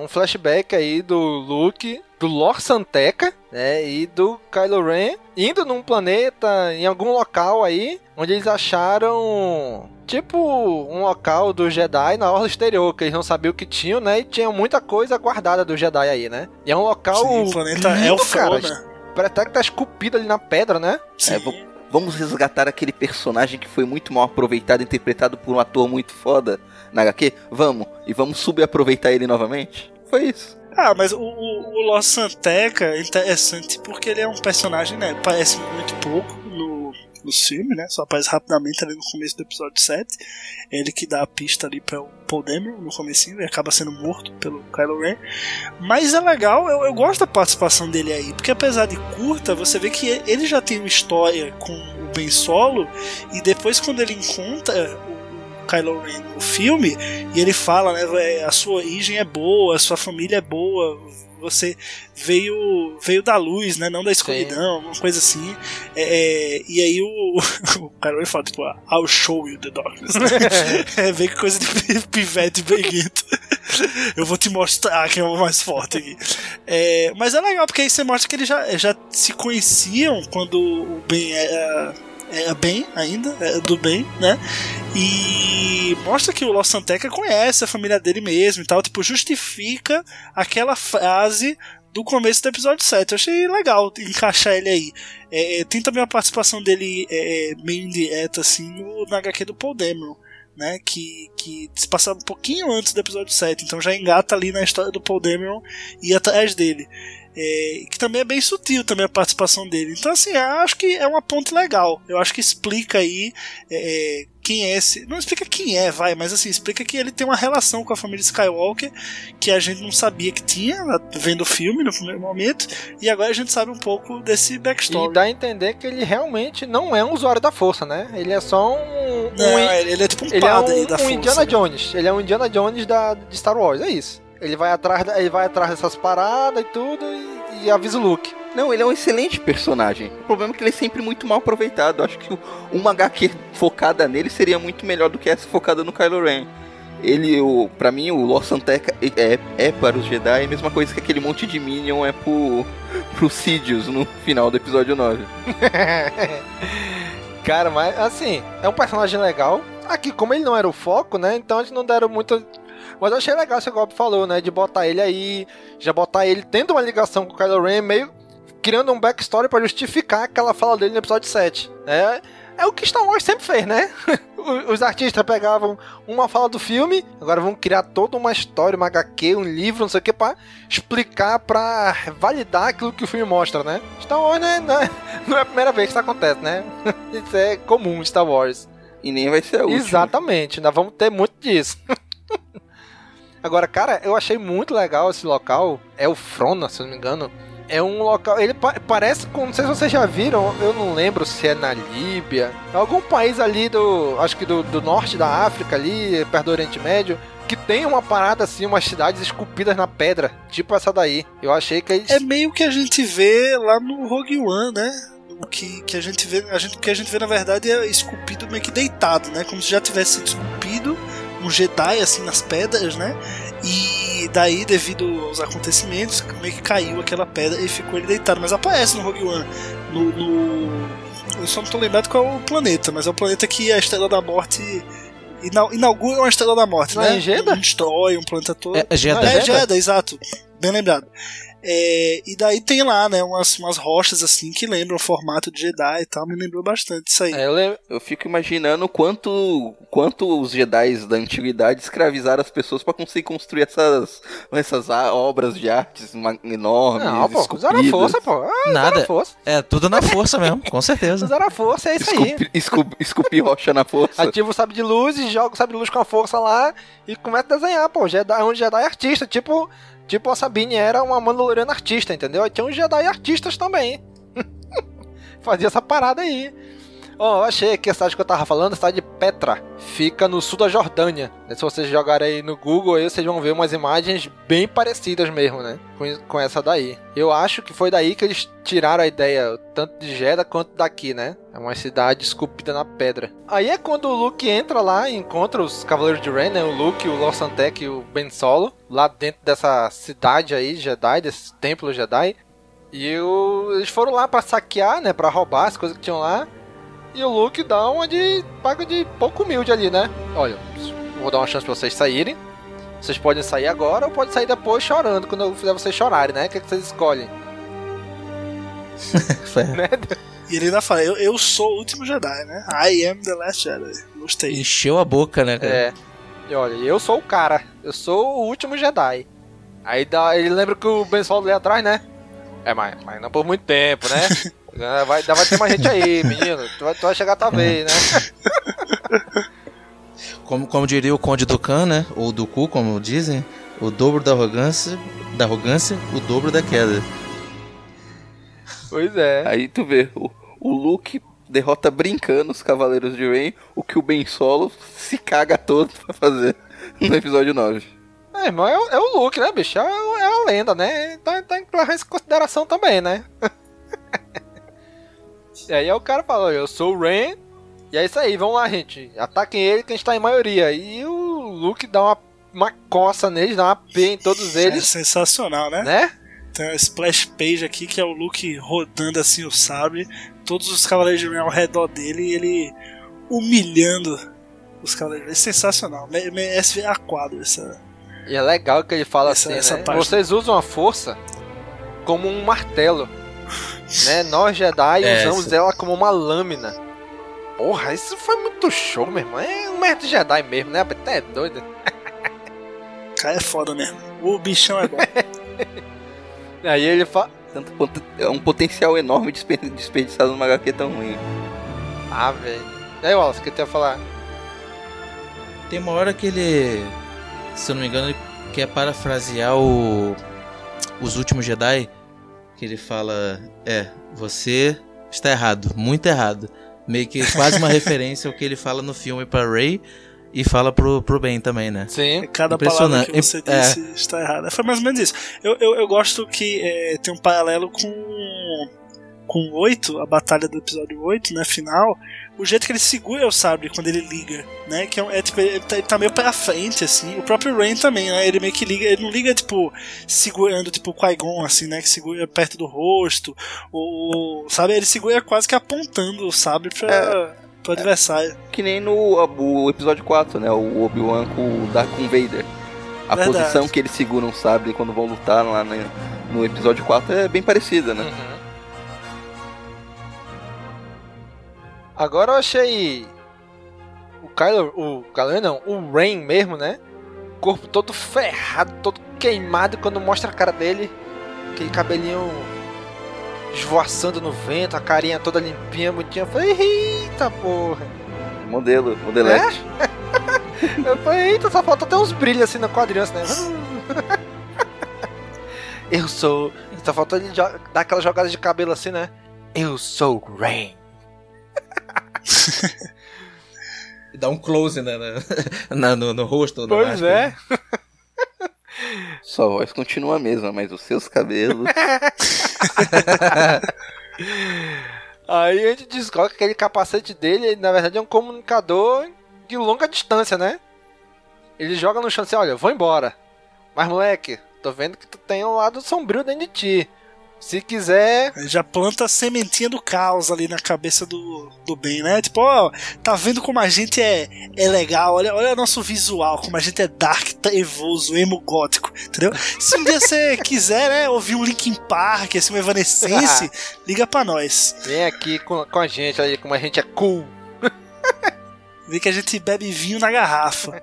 um flashback aí do Luke, do Lor Santeca, né? E do Kylo Ren indo num planeta, em algum local aí, onde eles acharam. Tipo, um local do Jedi na orla exterior, que eles não sabiam o que tinham, né? E tinha muita coisa guardada do Jedi aí, né? E é um local. Sim, o planeta lindo, Elfona. cara. Parece até que tá esculpido ali na pedra, né? É, v- vamos resgatar aquele personagem que foi muito mal aproveitado, interpretado por um ator muito foda na HQ? Vamos. E vamos subaproveitar ele novamente? Foi isso. Ah, mas o, o, o Lost Santeca é interessante porque ele é um personagem, né? Parece muito pouco no, no filme, né? Só aparece rapidamente ali no começo do episódio 7. Ele que dá a pista ali para o Paul Dameron no comecinho e acaba sendo morto pelo Kylo Ren. Mas é legal, eu, eu gosto da participação dele aí, porque apesar de curta, você vê que ele já tem uma história com o Ben Solo e depois quando ele encontra o Kylo Ren no filme, e ele fala, né, é, a sua origem é boa, a sua família é boa, você veio veio da luz, né? Não da escuridão, uma coisa assim. É, é, e aí o, o cara vai falar, tipo, I'll show you the darkness. é bem que coisa de pivete beguento. Eu vou te mostrar quem é o mais forte aqui. É, mas é legal, porque aí você mostra que eles já, já se conheciam quando o Ben era é bem ainda, é do bem, né? E mostra que o Los Santeca conhece a família dele mesmo e tal, tipo, justifica aquela frase do começo do episódio 7. Eu achei legal encaixar ele aí. É, tem também a participação dele é, meio indireta, assim, no, na HQ do Paul Dameron. Né, que, que se passa um pouquinho antes do episódio 7, então já engata ali na história do Paul Dameron e atrás dele. É, que também é bem sutil também a participação dele. Então, assim, acho que é uma ponte legal. Eu acho que explica aí é, é, quem é esse. Não explica quem é, vai, mas assim, explica que ele tem uma relação com a família Skywalker que a gente não sabia que tinha, vendo o filme no primeiro momento, e agora a gente sabe um pouco desse backstory. E dá a entender que ele realmente não é um usuário da força, né? Ele é só um. Não, um ele é tipo um ele é um, da um força. Indiana Jones. Ele é um Indiana Jones da, de Star Wars, é isso. Ele vai atrás, ele vai atrás dessas paradas e tudo e, e, avisa o Luke. Não, ele é um excelente personagem. O problema é que ele é sempre muito mal aproveitado. Acho que uma HQ focada nele seria muito melhor do que essa focada no Kylo Ren. Ele, o, pra mim, o Lor Santeca é, é para os Jedi a mesma coisa que aquele monte de Minion é pro, pro Sidious no final do episódio 9. Cara, mas assim, é um personagem legal. Aqui, como ele não era o foco, né? Então eles não deram muita mas eu achei legal esse golpe falou, né? De botar ele aí, já botar ele tendo uma ligação com o Kylo Ren, meio criando um backstory para justificar aquela fala dele no episódio 7. É, é o que Star Wars sempre fez, né? Os artistas pegavam uma fala do filme, agora vão criar toda uma história, uma HQ, um livro, não sei o que, pra explicar, pra validar aquilo que o filme mostra, né? Star Wars né, não, é, não é a primeira vez que isso acontece, né? Isso é comum Star Wars. E nem vai ser a última. Exatamente, nós vamos ter muito disso. Agora, cara, eu achei muito legal esse local. É o Frona, se eu não me engano. É um local. Ele pa parece com. Não sei se vocês já viram, eu não lembro se é na Líbia. Algum país ali do. Acho que do, do norte da África, ali, perto do Oriente Médio. Que tem uma parada assim, umas cidades esculpidas na pedra. Tipo essa daí. Eu achei que eles... É meio que a gente vê lá no Rogue One, né? o que, que a gente vê, a gente, o que a gente vê na verdade é esculpido meio que deitado, né? Como se já tivesse sido esculpido um Jedi assim nas pedras, né? E daí, devido aos acontecimentos, meio que caiu aquela pedra e ficou ele deitado. Mas aparece no Rogue One. No, no... Eu só não tô lembrado qual é o planeta, mas é o planeta que a Estrela da Morte inaugura uma Estrela da Morte, não né? É Jeddah? Destrói um planeta todo. É, é Jeddah. É Jeddah, exato. Bem lembrado. É, e daí tem lá, né, umas, umas rochas assim que lembram o formato de Jedi e tal, me lembrou bastante isso aí. É, eu, lembro... eu, fico imaginando quanto, quanto os Jedi da antiguidade escravizaram as pessoas para conseguir construir essas, essas obras de artes enormes. Não, pô, usaram a força, pô. Ah, Nada. Força. É tudo na força mesmo, com certeza. Usaram a força, é isso esculpi, aí. Esculpi, esculpir rocha na força. Ativa o sabre de luz e joga o sabre de luz com a força lá e começa a desenhar, pô. Jedi, um Jedi artista, tipo Tipo, a Sabine era uma Mandaloriana artista, entendeu? E tinha uns Jedi artistas também. Fazia essa parada aí. Oh, eu achei que a cidade que eu tava falando, a cidade de Petra, fica no sul da Jordânia. Se vocês jogarem aí no Google, aí vocês vão ver umas imagens bem parecidas mesmo, né? Com, essa daí. Eu acho que foi daí que eles tiraram a ideia, tanto de Jeddah quanto daqui, né? É uma cidade esculpida na pedra. Aí é quando o Luke entra lá e encontra os Cavaleiros de Ren, né? O Luke, o Losantec e o Ben Solo, lá dentro dessa cidade aí, Jedi, desse templo Jedi. E eles foram lá para saquear, né? Para roubar as coisas que tinham lá. E o Luke dá uma de. paga de pouco humilde ali, né? Olha, vou dar uma chance pra vocês saírem. Vocês podem sair agora ou podem sair depois chorando, quando eu fizer vocês chorarem, né? O que, é que vocês escolhem? né? E ele ainda fala, eu, eu sou o último Jedi, né? I am the last Jedi. Gostei. Encheu a boca, né, cara? É. E olha, eu sou o cara. Eu sou o último Jedi. Aí dá, ele lembra que o Ben Solo ali atrás, né? É, mas, mas não por muito tempo, né? Vai, vai ter mais gente aí, menino. Tu vai, tu vai chegar a tua vez, né? Como, como diria o Conde do Khan, né? Ou do cu, como dizem, o dobro da arrogância, da arrogância, o dobro da queda. Pois é. Aí tu vê, o, o Luke derrota brincando os Cavaleiros de Rain, o que o Ben Solo se caga todo pra fazer no episódio 9. É, irmão, é, o- é o Luke, né, bicho? É, é a lenda, né? Tá, tá em consideração também, né? e aí o cara fala, eu sou o Ren, e é isso aí, vamos lá, gente. Ataquem ele que a gente tá em maioria. E o Luke dá uma, uma coça neles, dá uma P em todos É eles. sensacional, né? Né? Tem uma splash page aqui que é o Luke rodando assim o sabre, todos os cavaleiros de Rain ao redor dele e ele humilhando os cavaleiros. É sensacional. Me- Merece ver a quadro essa. E é legal que ele fala Essa- assim, essa né? Vocês usam a força como um martelo. Né? Nós Jedi É, usamos ela como uma lâmina. Porra, isso foi muito show, meu irmão. É um mestre Jedi mesmo, né? Até é doido. Cara, é foda mesmo. O bichão é bom. Aí ele fala. Tanto é um potencial enorme desper- desperdiçado numa HQ tão ruim. Ah, velho. E aí, Wallace, o que tu ia falar? Tem uma hora que ele, se eu não me engano, ele quer parafrasear o os últimos Jedi, que ele fala, é, você está errado, muito errado. Meio que quase uma referência ao que ele fala no filme pra Rey e fala pro, pro Ben também, né? Sim. Cada palavra Impressionante. que você É. disse está errada. Foi mais ou menos isso. Eu, eu, eu gosto que é, tem um paralelo com com o 8, a batalha do episódio 8, né, final, o jeito que ele segura o sabre quando ele liga, né, que é, é, tipo, ele tá, ele tá meio pra frente, assim, o próprio Rain também, né, ele meio que liga, ele não liga, tipo, segurando, tipo, o Qui-Gon, assim, né, que segura perto do rosto, ou, sabe, ele segura quase que apontando o sabre pra, É. pro adversário. Que nem no o episódio 4, né? O Obi-Wan com o Darth Vader. A Verdade. posição que eles seguram o sabre quando vão lutar lá no, no episódio 4 é bem parecida, né? Agora eu achei. O Kylo. O Kylo não, o Rain mesmo, né? Corpo todo ferrado, todo queimado. Quando mostra a cara dele, aquele cabelinho esvoaçando no vento, a carinha toda limpinha, bonitinha. Eu falei, eita porra! Modelo, modelete. Eu falei, eita, só falta até uns brilhos assim na quadrilha, né? Eu sou. Só falta ele dar aquela jogada de cabelo assim, né? Eu sou o Rain. Dá um close né, na, na- no, no rosto. na Pois é. Sua voz continua a mesma, mas os seus cabelos. Aí a gente descobre que aquele capacete dele, ele, na verdade, é um comunicador de longa distância, né? Ele joga no chão assim, olha, vou embora. Mas moleque, tô vendo que tu tem um lado sombrio dentro de ti. Se quiser. Já planta a sementinha do caos ali na cabeça do, do Ben, né? Tipo, ó, tá vendo como a gente é, é legal? Olha, olha nosso visual, como a gente é dark, trevoso, emo gótico, entendeu? Se um dia você quiser, né, ouvir um Linkin Park, assim, um Evanescence, liga pra nós. Vem aqui com, com a gente aí, como a gente é cool. Vê que a gente bebe vinho na garrafa.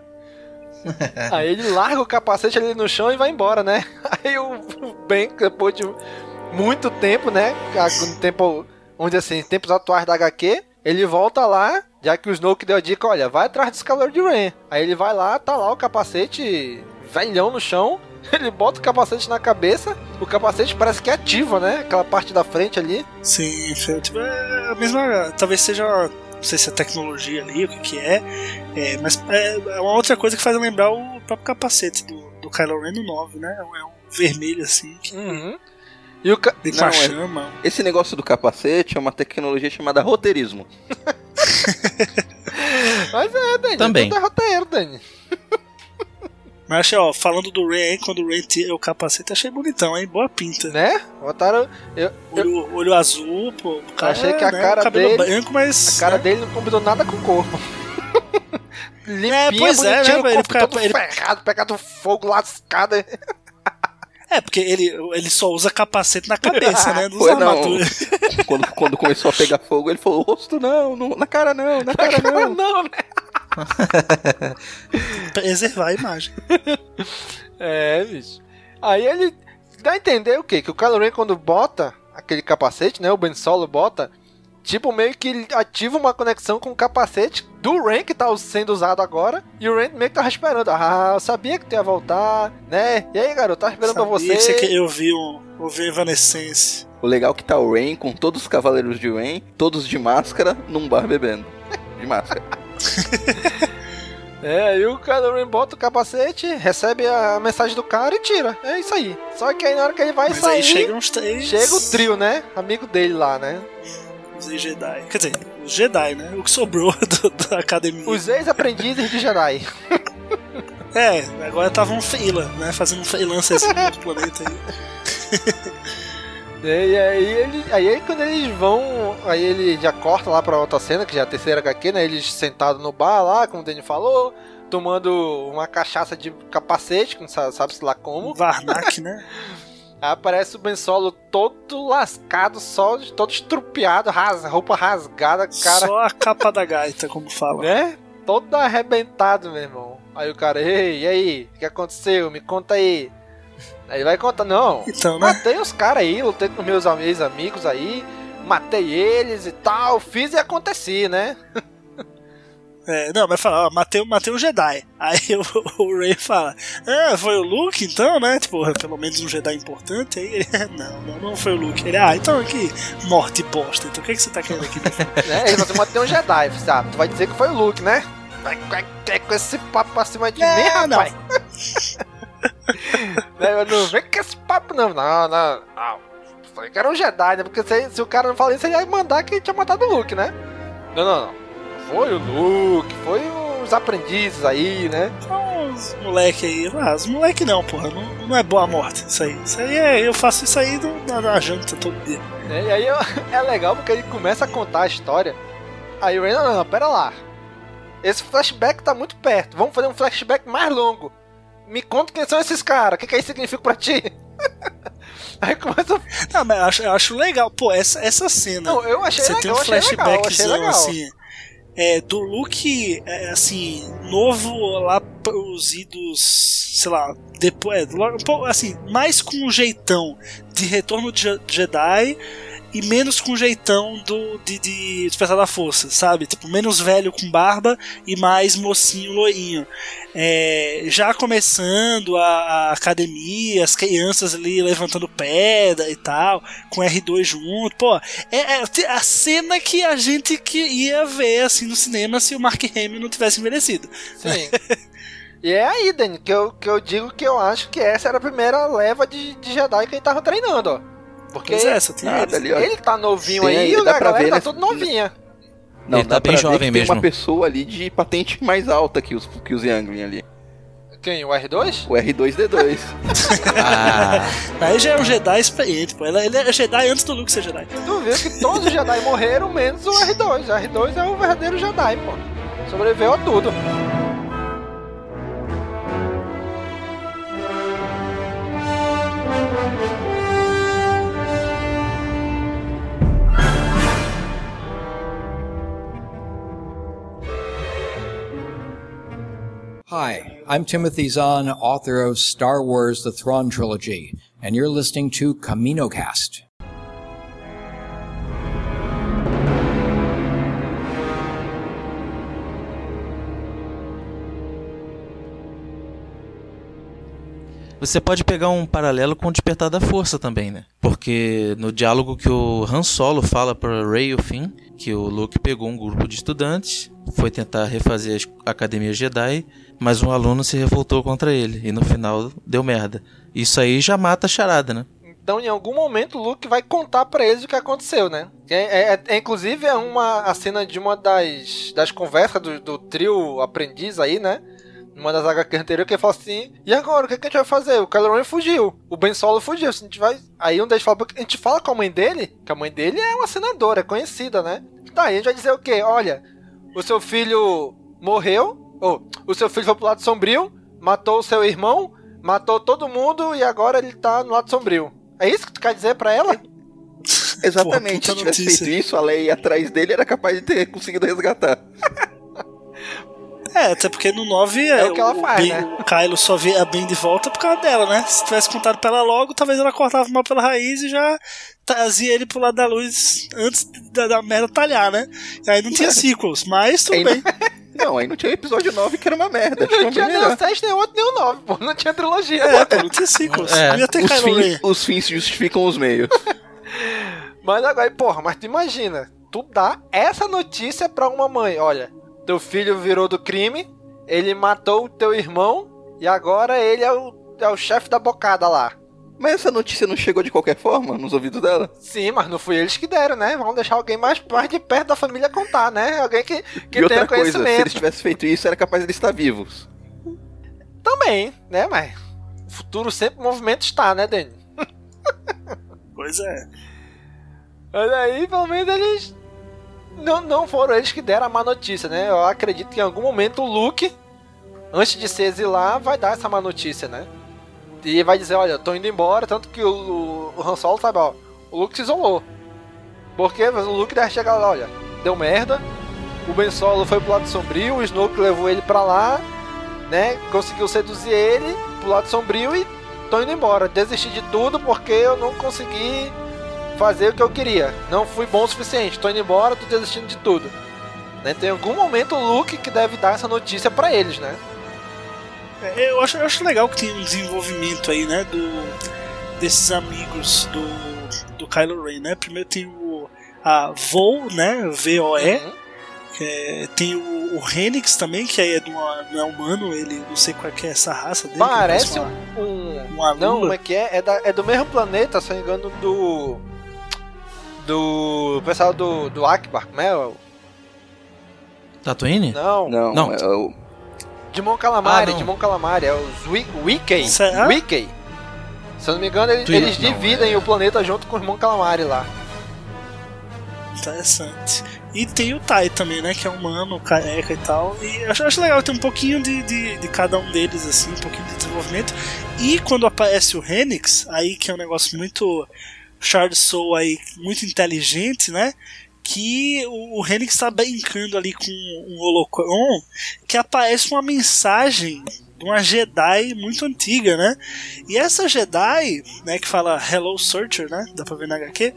Aí ele larga o capacete ali no chão e vai embora, né? Aí o o Ben, depois de muito tempo, né? No tempo, onde assim, tempos atuais da HQ, ele volta lá, já que o Snoke deu a dica, olha, vai atrás dos Calor de Ren. Aí ele vai lá, tá lá o capacete velhão no chão, ele bota o capacete na cabeça, o capacete parece que ativa, né? Aquela parte da frente ali. Sim, foi, tipo, é a mesma. Talvez seja. Não sei se é tecnologia ali, o que, que é, é, mas é, é uma outra coisa que faz lembrar o próprio capacete do, do Kylo Ren no 9, né? É um vermelho assim. Que Uhum. E o ca... Tem Não, uma é- chama. Esse negócio do capacete é uma tecnologia chamada roteirismo. Mas é, Dani. Também. Tudo é roteiro, Dani. Mas achei, ó, falando do Ren aí, quando o Ren tira o capacete, achei bonitão, hein? Boa pinta. Né? Botaram. Eu, Olho, olho azul, pô. O cara, Achei que a né, cara cabelo dele- branco, mas. A cara né? dele não combinou nada com o corpo. Limpinha, É, pois é, bonitinho, né, o velho? corpo Fica- todo ele- ferrado, pegado fogo, lascado. É, porque ele, ele só usa capacete na cabeça, né? Não usa armadura. quando, quando começou a pegar fogo, ele falou: rosto não, não na cara não, na cara não. não, né? Preservar a imagem. É, bicho. Aí ele dá a entender o quê? Que o Kylo Ren quando bota aquele capacete, né? O Ben Solo bota, tipo meio que ativa uma conexão com o capacete do Ren que tá sendo usado agora. E o Ren meio que tava esperando. Ah, eu sabia que tu ia voltar, né? E aí, garoto, tava esperando pra Sabia você. que você queria ouvir um, ouvir Evanescence. O legal é que tá o Rain com todos os cavaleiros de Rain, todos de máscara, num bar bebendo. De máscara. É, aí o Kylo Ren bota o capacete, recebe a mensagem do cara e tira. É isso aí. Só que aí na hora que ele vai Mas sair, aí chegam os três. chega o trio, né? Amigo dele lá, né? Os Jedi. Quer dizer, os Jedi, né? O que sobrou do- da academia. Os ex-aprendizes de Jedi. É, agora estavam freela, né? Fazendo freelance assim no outro planeta aí. E aí, ele, aí, quando eles vão, aí ele já corta lá pra outra cena, que já é a terceira HQ, né? Eles sentados no bar lá, como o Danny falou, tomando uma cachaça de capacete, que não sa- sabe-se lá como. Varnak, né? Aí aparece o Ben Solo todo lascado, só todo estrupiado, ras, roupa rasgada, cara. Só a capa da gaita, como fala. Né? Todo arrebentado, meu irmão. Aí o cara, ei, e aí? O que aconteceu? Me conta aí. Aí ele vai contar, não. Então, né? Matei os caras aí, lutei com meus am- ex-amigos aí, matei eles e tal, fiz e aconteci, né? É, não, vai falar, ó, matei, matei um Jedi. Aí o, o Ray fala, ah, foi o Luke então, né? Tipo, pelo menos um Jedi importante. Aí ele, não, não, não foi o Luke. Ele, ah, então aqui, morte bosta. Então o que, que você tá querendo aqui? né? Ele falou, matei um Jedi, sabe? Tu vai dizer que foi o Luke, né? Vai, vai, vai com esse papo pra cima de mim, rapaz. Né, eu não vem com esse papo, não. Não, não. não. Falei que era um Jedi, né? Porque se, se o cara não fala isso, ele ia mandar que tinha matado o Luke, né? Não, não, não. Foi o Luke, foi os aprendizes aí, né? Os moleque aí, ah, os moleque não, porra, não, não é boa morte isso aí. Isso aí é, eu faço isso aí na, na janta todo dia. Né? E aí é legal porque ele começa a contar a história. Aí o Ray, não, não, pera lá. Esse flashback tá muito perto. Vamos fazer um flashback mais longo. Me conta quem são esses caras. O que, que isso significa pra ti? aí começa. Não, mas eu acho, eu acho legal, pô, essa, essa cena. Não, eu achei Você legal, tem um achei legal, legal. assim. É, do Luke, é, assim, novo lá pros idos, sei lá, depois, é, assim, mais com um jeitão de Retorno de Je- Jedi e menos com um jeitão do, de, de Despertar da Força, sabe? Tipo, menos velho com barba e mais mocinho loirinho. É, já começando a, a academia, as crianças ali levantando pedra e tal, com R2 junto, pô, é, é a cena que a gente que ia ver assim no cinema se o Mark Hamill não tivesse envelhecido. Sim. E é aí, Dani, que eu, que eu digo que eu acho que essa era a primeira leva de, de Jedi que ele tava treinando, ó. Porque é, Nada ali, ó. ele tá novinho Tem aí e a dá pra galera ver, tá né? toda novinha. Não, Ele tá bem jovem que tem mesmo. uma pessoa ali de patente mais alta que os, que os Youngling ali. Quem? O R2? O R2D2. Ah, Aí já é um Jedi experiente, pô. Ele, ele é Jedi antes do Luke ser Jedi. Tu viu que todos os Jedi morreram, menos o R2. O R2 é o verdadeiro Jedi, pô. Sobreviveu a tudo. Hi, I'm Timothy Zahn, author of Star Wars The Thrawn Trilogy, and you're listening to CaminoCast. Você pode pegar um paralelo com o Despertar da Força também, né? Porque no diálogo que o Han Solo fala para Rey e o Finn, que o Luke pegou um grupo de estudantes, foi tentar refazer a Academia Jedi, mas um aluno se revoltou contra ele e no final deu merda. Isso aí já mata a charada, né? Então, em algum momento, o Luke vai contar pra eles o que aconteceu, né? É, é- é- inclusive, é uma a cena de uma das, das conversas do, do trio aprendiz aí, né? Numa das HQ anteriores, que ele fala assim: E agora, o que, que a gente vai fazer? O Kylo Ren fugiu, o Ben Solo fugiu. A gente vai. Aí um deles fala: A gente fala com a mãe dele, que a mãe dele é uma senadora, é conhecida, né? Tá, aí a gente vai dizer o quê? Olha, o seu filho morreu, ou o seu filho foi pro lado sombrio, matou o seu irmão, matou todo mundo e agora ele tá no lado sombrio. É isso que tu quer dizer pra ela? Exatamente, Pô, se tivesse notícia. feito isso, a Leia atrás dele era capaz de ter conseguido resgatar. É, até porque no 9 É o que ela faz, Ben- né? o Kylo só vê a Ben de volta por causa dela, né? Se tivesse contado pra ela logo, talvez ela cortava mal pela raiz e já trazia ele pro lado da luz antes da, da merda talhar, né? E aí não tinha sequels, mas tudo Aí bem. Não, aí não tinha o episódio 9 que era uma merda. Não tinha nem o melhor. 7, nem o 8, nem o 9, pô. Não tinha trilogia. É, pô, não tinha sequels. É. Não ia ter Os fins, os fins justificam os meios. Mas agora, porra, mas tu imagina, tu dá essa notícia pra uma mãe, olha, teu filho virou do crime, ele matou o teu irmão e agora ele é o, é o chefe da bocada lá. Mas essa notícia não chegou de qualquer forma nos ouvidos dela? Sim, mas não foi eles que deram, né? Vamos deixar alguém mais, mais de perto da família contar, né? Alguém que, que e tenha outra coisa, conhecimento. se eles tivessem feito isso, era capaz de eles estar vivos. Também, né? Mas o futuro sempre em movimento está, né, Dani? Pois é. Olha aí, pelo menos eles. Não, não foram eles que deram a má notícia, né? Eu acredito que em algum momento o Luke, antes de se exilar, vai dar essa má notícia, né? E vai dizer, olha, eu tô indo embora, tanto que o, o, Han Solo sabe, ó, o Luke se isolou. Porque o Luke deve chegar lá, olha, deu merda, o Ben Solo foi pro lado sombrio, o Snoke levou ele pra lá, né? Conseguiu seduzir ele pro lado sombrio e tô indo embora. Desisti de tudo porque eu não consegui fazer o que eu queria. Não fui bom o suficiente. Tô indo embora, tô desistindo de tudo. Né? Tem algum momento o Luke que deve dar essa notícia pra eles, né? É, Eu acho, eu acho legal que tem um desenvolvimento aí, né, do, desses amigos do, do Kylo Ren, né? Primeiro tem o a Vol, né, V-O-E, que é- tem o, o Renix também, que aí é de uma, não é humano, ele não sei qual que é essa raça dele. Parece um. um- uma não, como é que é? É, da- é do mesmo planeta, se não me engano, do. Do pessoal do, do Akbar, como é? O- Tatooine? Não, Não, Não. é o. Digimon Calamari, Ah, não. Digimon Calamari, é os Wi- Wikei. Será? Wikei. Se eu não me engano, eles, eles não, dividem é- o planeta junto com o irmão Calamari lá. Interessante. E tem o Tai também, né? Que é humano, careca e tal. E eu acho, acho legal ter um pouquinho de, de, de cada um deles, assim, um pouquinho de desenvolvimento. E quando aparece o Renix, aí que é um negócio muito. Shard Soul aí, muito inteligente, né? Que o, o Renix tá brincando ali com um holocron que aparece uma mensagem de uma Jedi muito antiga, né? E essa Jedi, né, que fala Hello Searcher, né? Dá pra ver na HQ.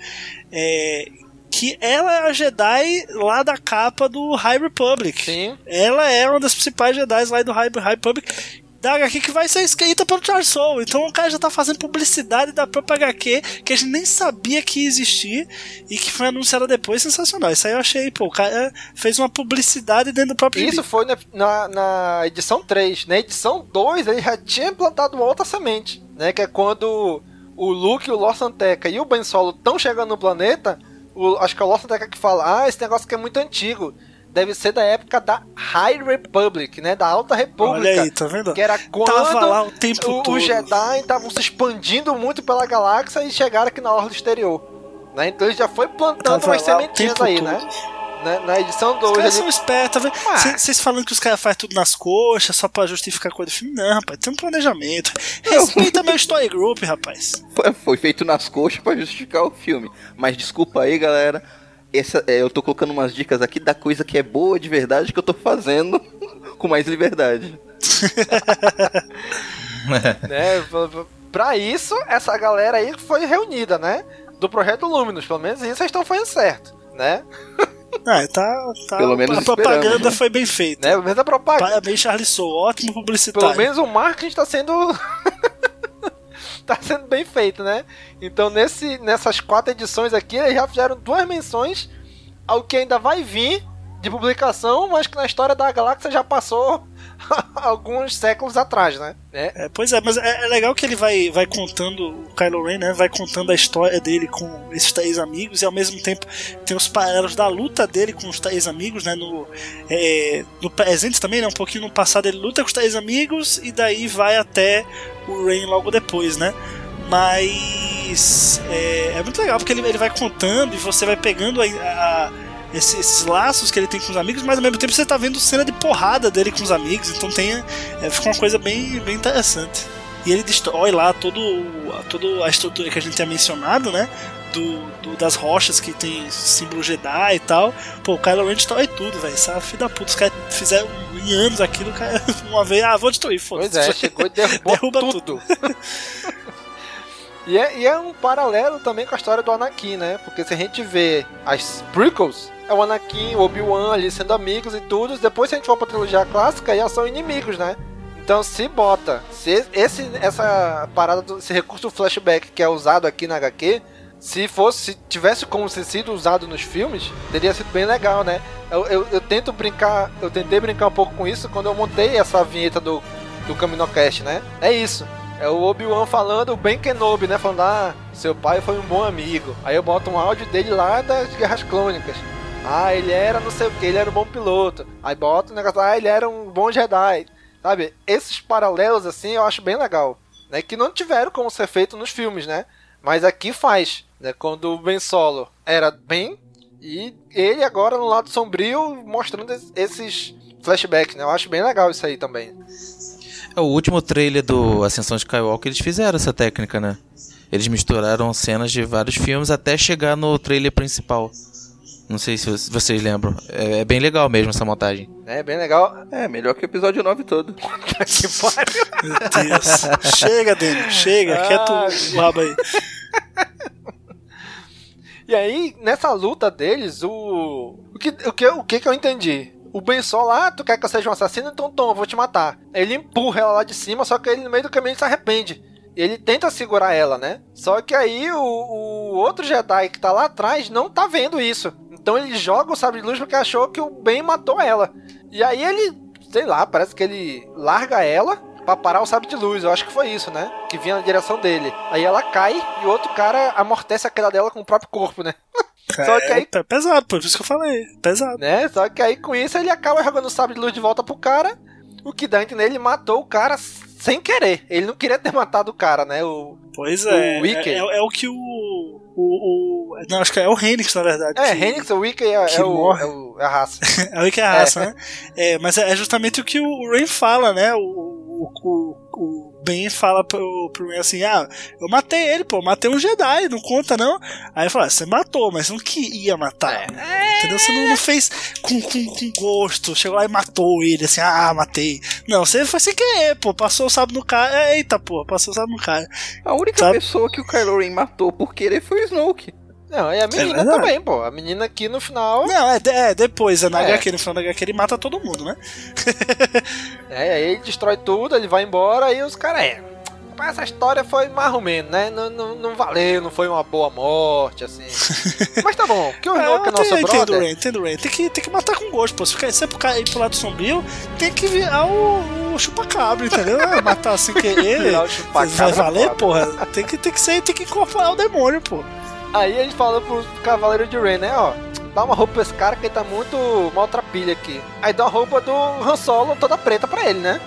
É, que ela é a Jedi lá da capa do High Republic. Sim. Ela é uma das principais Jedi lá do High, High Republic. Da HQ que vai ser escrita pelo Charles Soule. Então o cara já tá fazendo publicidade da própria HQ que a gente nem sabia que ia existir e que foi anunciada depois. Sensacional. Isso aí eu achei, pô, o cara fez uma publicidade dentro do próprio Isso gibi. foi na, na, na edição 3. Na edição 2, ele já tinha plantado uma outra semente, né? Que é quando o Luke, o Lor Santeca e o Ben Solo estão chegando no planeta. O, acho que é o Lor Santeca que fala: Ah, esse negócio aqui é muito antigo. Deve ser da época da High Republic, né? Da Alta República. Olha aí, tá vendo? Que era quando Tava lá o tempo o- todo. os Jedi estavam se expandindo muito pela galáxia e chegaram aqui na Orla Exterior. Né? Então ele já foi plantando Tava umas sementinhas aí, todo. né? Na, na edição 2 Os caras ele são espertos, tá vendo? Ah. Vocês falando que os caras fazem tudo nas coxas só pra justificar a coisa do filme. Não, rapaz, tem um planejamento. Respeita meu story group, rapaz. Foi, foi feito nas coxas pra justificar o filme. Mas desculpa aí, galera. Essa, é, eu tô colocando umas dicas aqui da coisa que é boa de verdade que eu tô fazendo com mais liberdade. né? Pra isso, essa galera aí foi reunida, né? Do projeto Luminous, pelo menos isso eles estão fazendo certo, né? Ah, tá, tá, Pelo menos a propaganda né? foi bem feita. né? Pelo menos a propaganda. Parabéns, Charles Soul. Ótimo publicitário. Pelo menos o marketing está sendo. Tá sendo bem feito, né? Então, nesse, nessas quatro edições aqui, eles já fizeram duas menções ao que ainda vai vir de publicação, mas que na história da galáxia já passou alguns séculos atrás, né? É, É, pois é, mas é, é legal que ele vai, vai contando, o Kylo Ren, né? Vai contando a história dele com esses três amigos e ao mesmo tempo tem os paralelos da luta dele com os três amigos, né? No, é, no presente também, né? Um pouquinho no passado ele luta com os três amigos e daí vai até o Ren logo depois, né? Mas é, é muito legal porque ele, ele vai contando e você vai pegando a, a- esse- esses laços que ele tem com os amigos, mas ao mesmo tempo você tá vendo cena de porrada dele com os amigos, então tem, é, fica uma coisa bem, bem interessante. E ele destrói lá todo, toda a estrutura que a gente tinha mencionado, né? Do, do- das rochas que tem símbolo Jedi e tal. Pô, o Kylo Ren destrói tudo, velho. Essa filha da puta. Os caras fizeram em anos aquilo, cara, uma vez, ah, vou destruir, foda-se. Pois é, chegou e derrubou Derruba tudo. E é, e é um paralelo também com a história do Anakin, né? Porque se a gente vê as prequels, é o Anakin, o Obi-Wan ali sendo amigos e tudo. Depois, se a gente for pra trilogia clássica, já são inimigos, né? Então, se bota, se esse, essa parada, esse recurso flashback que é usado aqui na HQ, se fosse, se tivesse como ser sido usado nos filmes, teria sido bem legal, né? Eu, eu, eu tento brincar, eu tentei brincar um pouco com isso quando eu montei essa vinheta do, do Caminocast, né? É isso. É o Obi-Wan falando, o Ben Kenobi, né? Falando, ah, seu pai foi um bom amigo. Aí eu boto um áudio dele lá das Guerras Clônicas. Ah, ele era não sei o que, ele era um bom piloto. Aí bota o negócio, ah, ele era um bom Jedi. Sabe? Esses paralelos, assim, eu acho bem legal. Né? Que não tiveram como ser feito nos filmes, né? Mas aqui faz. Né? Quando o Ben Solo era bem. E ele agora no lado sombrio mostrando esses flashbacks, né? Eu acho bem legal isso aí também. É, o último trailer do Ascensão de Skywalker eles fizeram essa técnica, né? Eles misturaram cenas de vários filmes até chegar no trailer principal. Não sei se vocês lembram. É, é, bem legal mesmo essa montagem. É, bem legal. É, melhor que o episódio 9 todo. que pariu. Meu Deus. chega, Dani, chega. Ah, Quieto o rabo aí. E aí, nessa luta deles, o. O que, o que, o que, que eu entendi? O Ben Solo, ah, tu quer que eu seja um assassino? Então toma, vou te matar. Ele empurra ela lá de cima, só que ele no meio do caminho se arrepende. Ele tenta segurar ela, né? Só que aí o, o outro Jedi que tá lá atrás não tá vendo isso. Então ele joga o sabre de luz porque achou que o Ben matou ela. E aí ele, sei lá, parece que ele larga ela pra parar o sabre de luz. Eu acho que foi isso, né? Que vinha na direção dele. Aí ela cai e o outro cara amortece a queda dela com o próprio corpo, né? Só que aí... É pesado, por isso que eu falei. Pesado. Né? Só que aí com isso ele acaba jogando o sabre de luz de volta pro cara. O que dá a entender, ele matou o cara sem querer. Ele não queria ter matado o cara, né? O, pois é. O é, é, é, o que o, o, o. Não, acho que é o Henrix, na verdade. É, que, Henrix, o Wiki é, é, o, é, o, é a raça. é o Wiki é a raça, é. né? É, mas é justamente o que o Rain fala, né? O, o, o, o Ben fala pro, pro Ben assim: Ah, eu matei ele, pô, matei um Jedi, não conta não. Aí fala: Você matou, mas não queria matar. É. Entendeu? Você não, não fez com, com, com, gosto, chegou lá e matou ele, assim, ah, matei. Não, você foi sem querer, pô, passou o sábado no cara. Eita, pô, passou o sábado no cara. A única Sabe? pessoa que o Kylo Ren matou por querer foi o Snoke. Não, e a menina é também, pô. A menina aqui no final. Não, é, é depois, é na é. HQ, no final da HQ ele mata todo mundo, né? é, aí ele destrói tudo, ele vai embora e os caras. É. Essa história foi mais ou menos, né? Não, não, não valeu, não foi uma boa morte, assim. Mas tá bom, que o Enoch é, é nosso entendo, brother. Ray, entendo, Ray. Tem que, tem que matar com gosto, pô. Se ficar sempre ir pro lado sombrio, tem que virar o, o chupacabra, entendeu? É, matar sem querer. vai valer, porra. Tem que, tem que ser, tem que incorporar o demônio, pô. Aí a gente falou pro Cavaleiro de Ren, né? Ó, dá uma roupa pra esse cara que ele tá muito maltrapilha aqui. Aí dá uma roupa do Han Solo toda preta pra ele, né?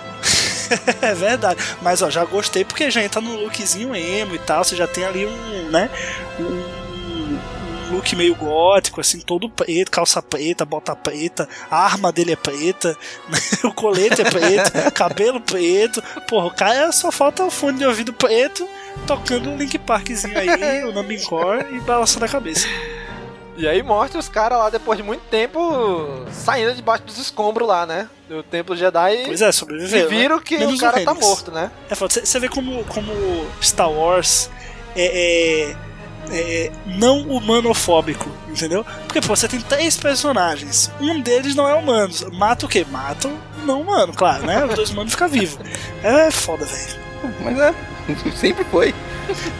é verdade. Mas ó, já gostei porque já entra no lookzinho emo e tal. Você já tem ali um, né? Um look meio gótico, assim, todo preto, calça preta, bota preta, a arma dele é preta, o colete é preto, cabelo preto. Porra, o cara só falta o fone de ouvido preto tocando um Link Parkzinho aí, o nome Core e balançando a cabeça. E aí mostra os caras lá, depois de muito tempo, saindo debaixo dos escombros lá, né? Do Templo Jedi. Pois é, sobreviveu. E viram né? que Menos o cara tá morto, né? É, você vê como, como Star Wars é, é, é, não humanofóbico, entendeu? Porque pô, você tem três personagens, um deles não é humano. Mata o quê? Mata o não humano, claro, né? Os dois humanos ficam vivos. É foda, velho. Mas é, sempre foi.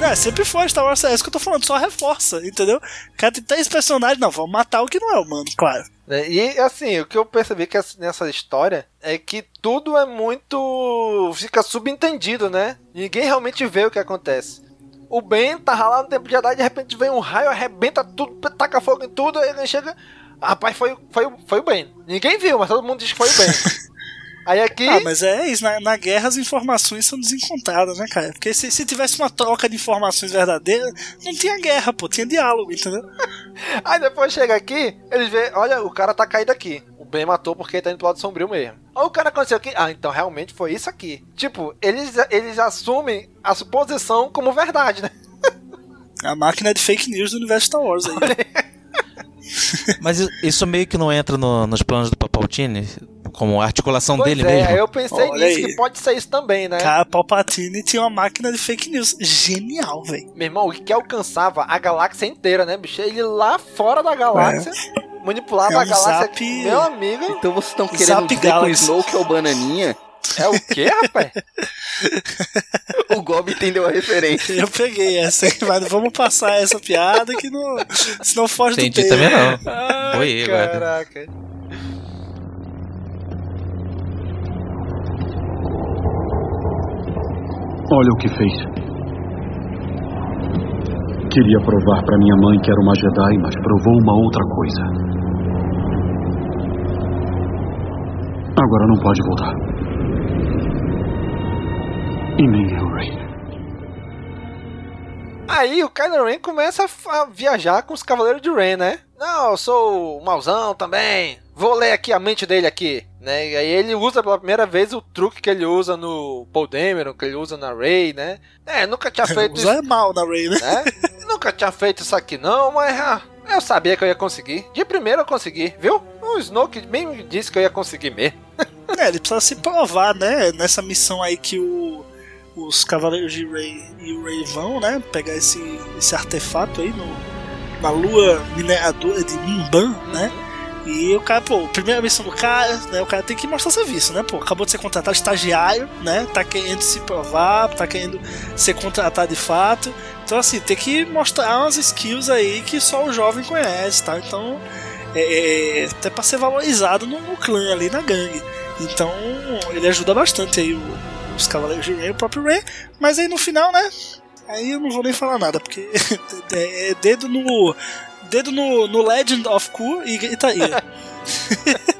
É, sempre foi Star Wars, é isso que eu tô falando, só reforça, entendeu? Cara, tem três personagens, não, vamos matar o que não é humano, claro. É, e assim, o que eu percebi que nessa história é que tudo é muito. fica subentendido, né? Ninguém realmente vê o que acontece. O Ben tá lá no tempo de Jedi, de repente vem um raio, arrebenta tudo, taca fogo em tudo, aí ele chega. Rapaz, foi, foi, foi o Ben. Ninguém viu, mas todo mundo diz que foi o Ben. Aí aqui. Ah, mas é isso. Na, na guerra as informações são desencontradas, né, cara? Porque se, se tivesse uma troca de informações verdadeiras, não tinha guerra, pô, tinha diálogo, entendeu? Aí depois chega aqui, eles vê, olha, o cara tá caído aqui. O Ben matou porque tá indo pro lado sombrio mesmo. Aí o cara aconteceu aqui, ah, então realmente foi isso aqui. Tipo, eles, eles assumem a suposição como verdade, né? A máquina de fake news do universo Star Wars aí. Mas isso meio que não entra no, nos planos do Papaltini? Como a articulação pois dele é, mesmo? eu pensei Olha nisso, aí. que pode ser isso também, né? Cara, Palpatine tinha uma máquina de fake news. Genial, velho. Meu irmão, o que alcançava a galáxia inteira, né, bicho? Ele lá fora da galáxia. É. Manipulava é um a galáxia. Zap... Meu amigo. Então vocês estão querendo zap dizer Galaxy. que o Snoke é o bananinha? É o quê, rapaz? o Gob entendeu a referência. Eu peguei essa, aí, mas vamos passar essa piada que não. Senão foge Entendi do tema. também não. Ai, Boiei agora. caraca. Olha o que fez. Queria provar para minha mãe que era uma Jedi, mas provou uma outra coisa. Agora não pode voltar. E nem eu, Rey. Aí o Kylo Ren começa a viajar com os Cavaleiros de Ren, né? Não, eu sou o mauzão também. Vou ler aqui a mente dele aqui, né? E aí ele usa pela primeira vez o truque que ele usa no Paul Dameron, que ele usa na Rey, né? É, nunca tinha feito Usar é mal na Ray, né? né? Nunca tinha feito isso aqui não, mas ah, eu sabia que eu ia conseguir. De primeiro eu consegui, viu? O Snoke bem disse que eu ia conseguir mesmo. É, ele precisa se provar, né? Nessa missão aí que o, os Cavaleiros de Rey e o Rey vão, né? Pegar esse, esse artefato aí no, na lua mineradora de Mimban, né? E o cara, pô, primeira missão do cara, né? O cara tem que mostrar serviço, né? Pô, acabou de ser contratado estagiário, né? Tá querendo se provar, tá querendo ser contratado de fato. Então, assim, tem que mostrar umas skills aí que só o jovem conhece, tá? Então, é, é, até pra ser valorizado no, no clã ali, na gangue. Então, ele ajuda bastante aí o- os Cavaleiros de Rey, o próprio Rey. Mas aí no final, né? Aí eu não vou nem falar nada, porque é dedo no. Dedo no, no Legend of Ku e gritaria.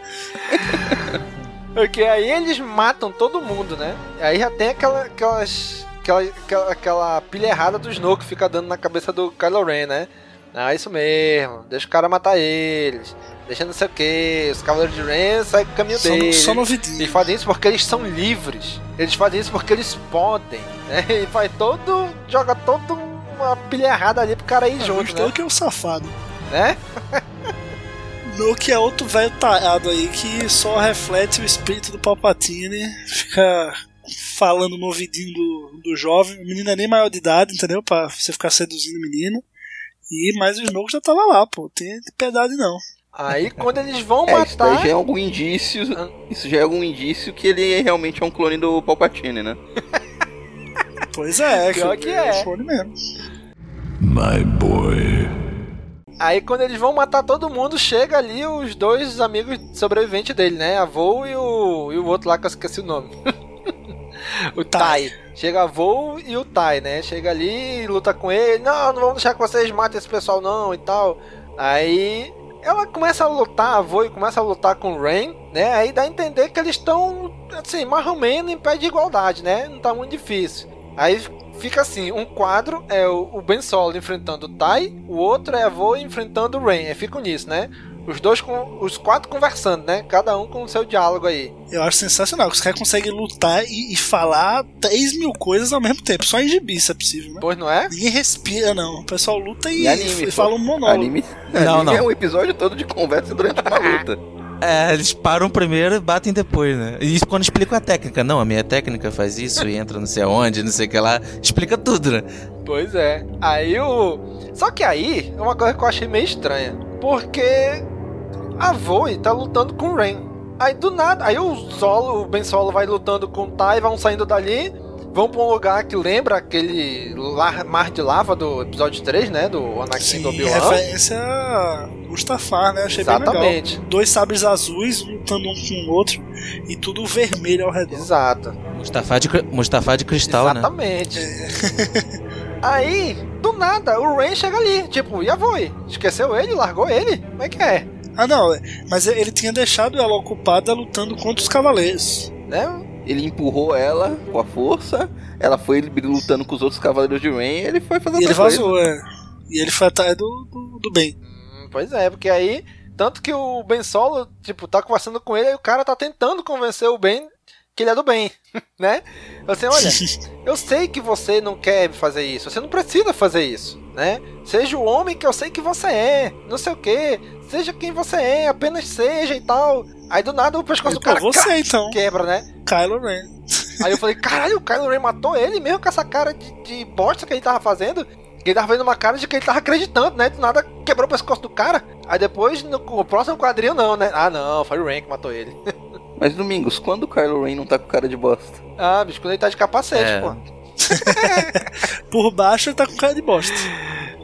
Porque aí eles matam todo mundo, né? E aí já tem aquela, aquelas, aquela, aquela, aquela pilha errada do Snoke que fica dando na cabeça do Kylo Ren, né? Ah, isso mesmo, deixa o cara matar eles, deixa não sei o que, os Cavaleiros de Ren saem com o caminho Só deles. no. Eles fazem isso porque eles são livres, eles fazem isso porque eles podem, né? E faz todo, joga todo uma pilha errada ali pro cara ir junto, Gostou né? que é o safado. né? No que é outro velho tarado aí que só reflete o espírito do Palpatine, fica falando no ouvidinho do, do jovem. O menino é nem maior de idade, entendeu? Pra você ficar seduzindo o menino. E mas o Snoke já tava lá, pô. Tem de piedade não. Aí quando eles vão É, isso daí matar. já é algum indício. Isso já é algum indício que ele realmente é um clone do Palpatine, né? Pois é, Pior que é. clone mesmo. My boy. Aí quando eles vão matar todo mundo, chega ali os dois amigos sobreviventes dele, né? A Vol e o, e o outro lá que eu esqueci o nome. o Tai. Chega a Vol e o Tai, né? Chega ali e luta com ele. Não, não vamos deixar que vocês matem esse pessoal não e tal. Aí ela começa a lutar, a Vol começa a lutar com o Rain, né? Aí dá a entender que eles estão, assim, mais ou menos em pé de igualdade, né? Não tá muito difícil. Aí fica assim, um quadro é o Ben Solo enfrentando o Tai, o outro é a Vo enfrentando o Rain. Aí fica nisso, né? Os dois com os quatro conversando, né? Cada um com o seu diálogo aí. Eu acho sensacional que os caras conseguem lutar e, e falar 3 mil coisas ao mesmo tempo. Só em gibi se é possível, né? Pois não é? Ninguém respira, não. O pessoal luta e, E anime, e fala um monólogo. Anime, Não, anime não. é um episódio todo de conversa durante uma luta. É, eles param primeiro e batem depois, né? E isso quando explica a técnica. Não, a minha técnica faz isso e entra não sei aonde, não sei o que lá. Explica tudo, né? Pois é. Aí o. Só que aí é uma coisa que eu achei meio estranha. Porque a Voe tá lutando com o Rain. Aí do nada, aí o Solo, o Ben Solo vai lutando com o Tai, vão saindo dali, vão pra um lugar que lembra aquele mar de lava do episódio 3, né? Do Anakin Sim, do Obi-Wan. referência a Mustafar, né? Achei Exatamente. bem legal. Dois sabres azuis lutando um com o outro e tudo vermelho ao redor. Exato. Mustafa de, cri- Mustafa de cristal, né? Exatamente. Aí, do nada, o Rain chega ali, tipo, e a Voe? Esqueceu ele? Largou ele? Como é que é? Ah, não, é, mas ele tinha deixado ela ocupada lutando contra os cavaleiros. Né? Ele empurrou ela com a força, ela foi lutando com os outros cavaleiros de Rain e ele foi fazer E ele vazou, é. E ele foi atrás do, do, do bem. Hum, Pois é, porque aí, tanto que o Ben Solo, tipo, tá conversando com ele e o cara tá tentando convencer o Ben que ele é do bem, né? Assim, olha, eu sei que você não quer fazer isso, você não precisa fazer isso, né? Seja o homem que eu sei que você é, não sei o que, seja quem você é, apenas seja e tal. Aí do nada o pescoço do Pô, cara você então. quebra, né? Kylo Ren. Aí eu falei, caralho, o Kylo Ren matou ele mesmo com essa cara de, de bosta que ele tava fazendo. Que ele tava fazendo uma cara de que ele tava acreditando, né? Do nada quebrou o pescoço do cara. Aí depois, no, no próximo quadrinho, não, né? Ah, não, foi o Ren que matou ele. Mas Domingos, quando o Kylo Ren não tá com cara de bosta? ah, bicho, quando ele tá de capacete, É. pô. Por baixo ele tá com cara de bosta.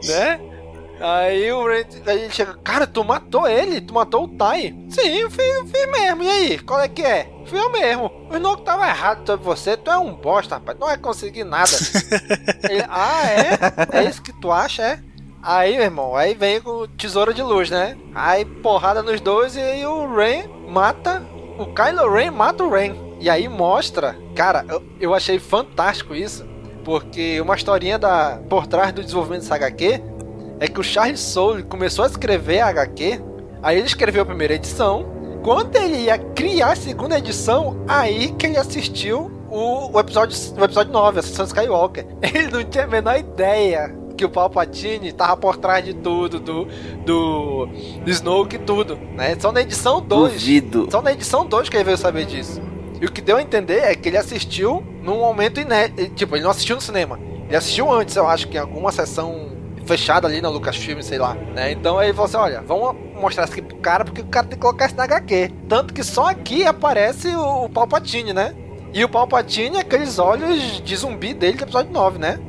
Né? Aí o Ren aí ele chega, cara, tu matou ele? Tu matou o Tai? Sim, eu fiz, eu fiz mesmo. E aí, qual é que é? Fui eu mesmo. O Snoke tava errado sobre você, tu é um bosta, rapaz. Não vai conseguir nada. Ele, ah, é? É isso que tu acha, é? Aí, meu irmão, aí vem com tesoura de luz, né? Aí porrada nos dois e aí o Ren mata. O Kylo Ren mata o Ren. E aí mostra, cara, eu, eu achei fantástico isso. Porque uma historinha da, por trás do desenvolvimento dessa HQ é que o Charles Soule começou a escrever a HQ, aí ele escreveu a primeira edição. Quando ele ia criar a segunda edição, aí que ele assistiu o, o episódio, o episódio 9, Ascensão Skywalker. Ele não tinha a menor ideia que o Palpatine tava por trás de tudo, do, do, do Snoke e tudo, né? Só na edição 2. Duvido. Só na edição 2 que ele veio saber disso. E o que deu a entender é que ele assistiu num momento inédito. Tipo, ele não assistiu no cinema. Ele assistiu antes, eu acho que em alguma sessão fechada ali na Lucasfilm, sei lá, né? Então aí ele falou assim, olha, vamos mostrar isso aqui pro cara, porque o cara tem que colocar isso na HQ. Tanto que só aqui aparece o, o Palpatine, né? E o Palpatine é aqueles olhos de zumbi dele do episódio 9, né?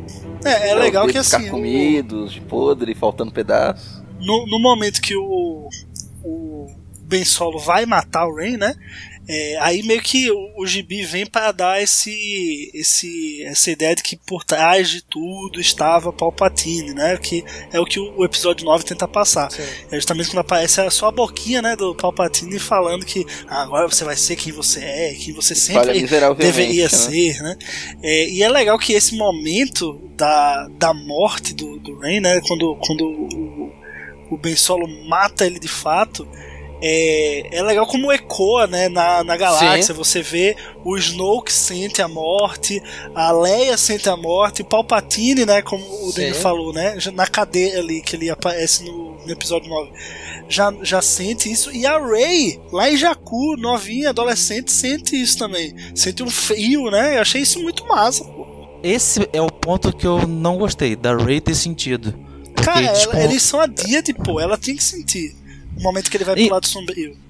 É, é legal que assim. comidos, de podre, faltando pedaço. No, no momento que o, o Ben Solo vai matar o Rey, né? É, aí meio que o, o Gibi vem para dar esse, esse, essa ideia de que por trás de tudo estava Palpatine, né? Que é o que o, o episódio 9 tenta passar. Sim. É justamente quando aparece só a boquinha né, do Palpatine falando que ah, agora você vai ser quem você é, quem você sempre deveria né? ser, né? É, e é legal que esse momento da, da morte do, do Rey, né? Quando, quando o, o Ben Solo mata ele de fato é, é legal como ecoa né, na, na galáxia. Sim. Você vê o Snoke sente a morte, a Leia sente a morte, o Palpatine, né, como o Daniel falou, né, na cadeia ali que ele aparece no, no, episódio 9, já, já sente isso. E a Rey, lá em Jakku, novinha, adolescente, sente isso também. Sente um frio, né? Eu achei isso muito massa, pô. Esse é o ponto que eu não gostei, da Rey ter sentido. Cara, ela, eles são a Deity, pô, ela tem que sentir. O momento que ele vai e... pro lado sombrio.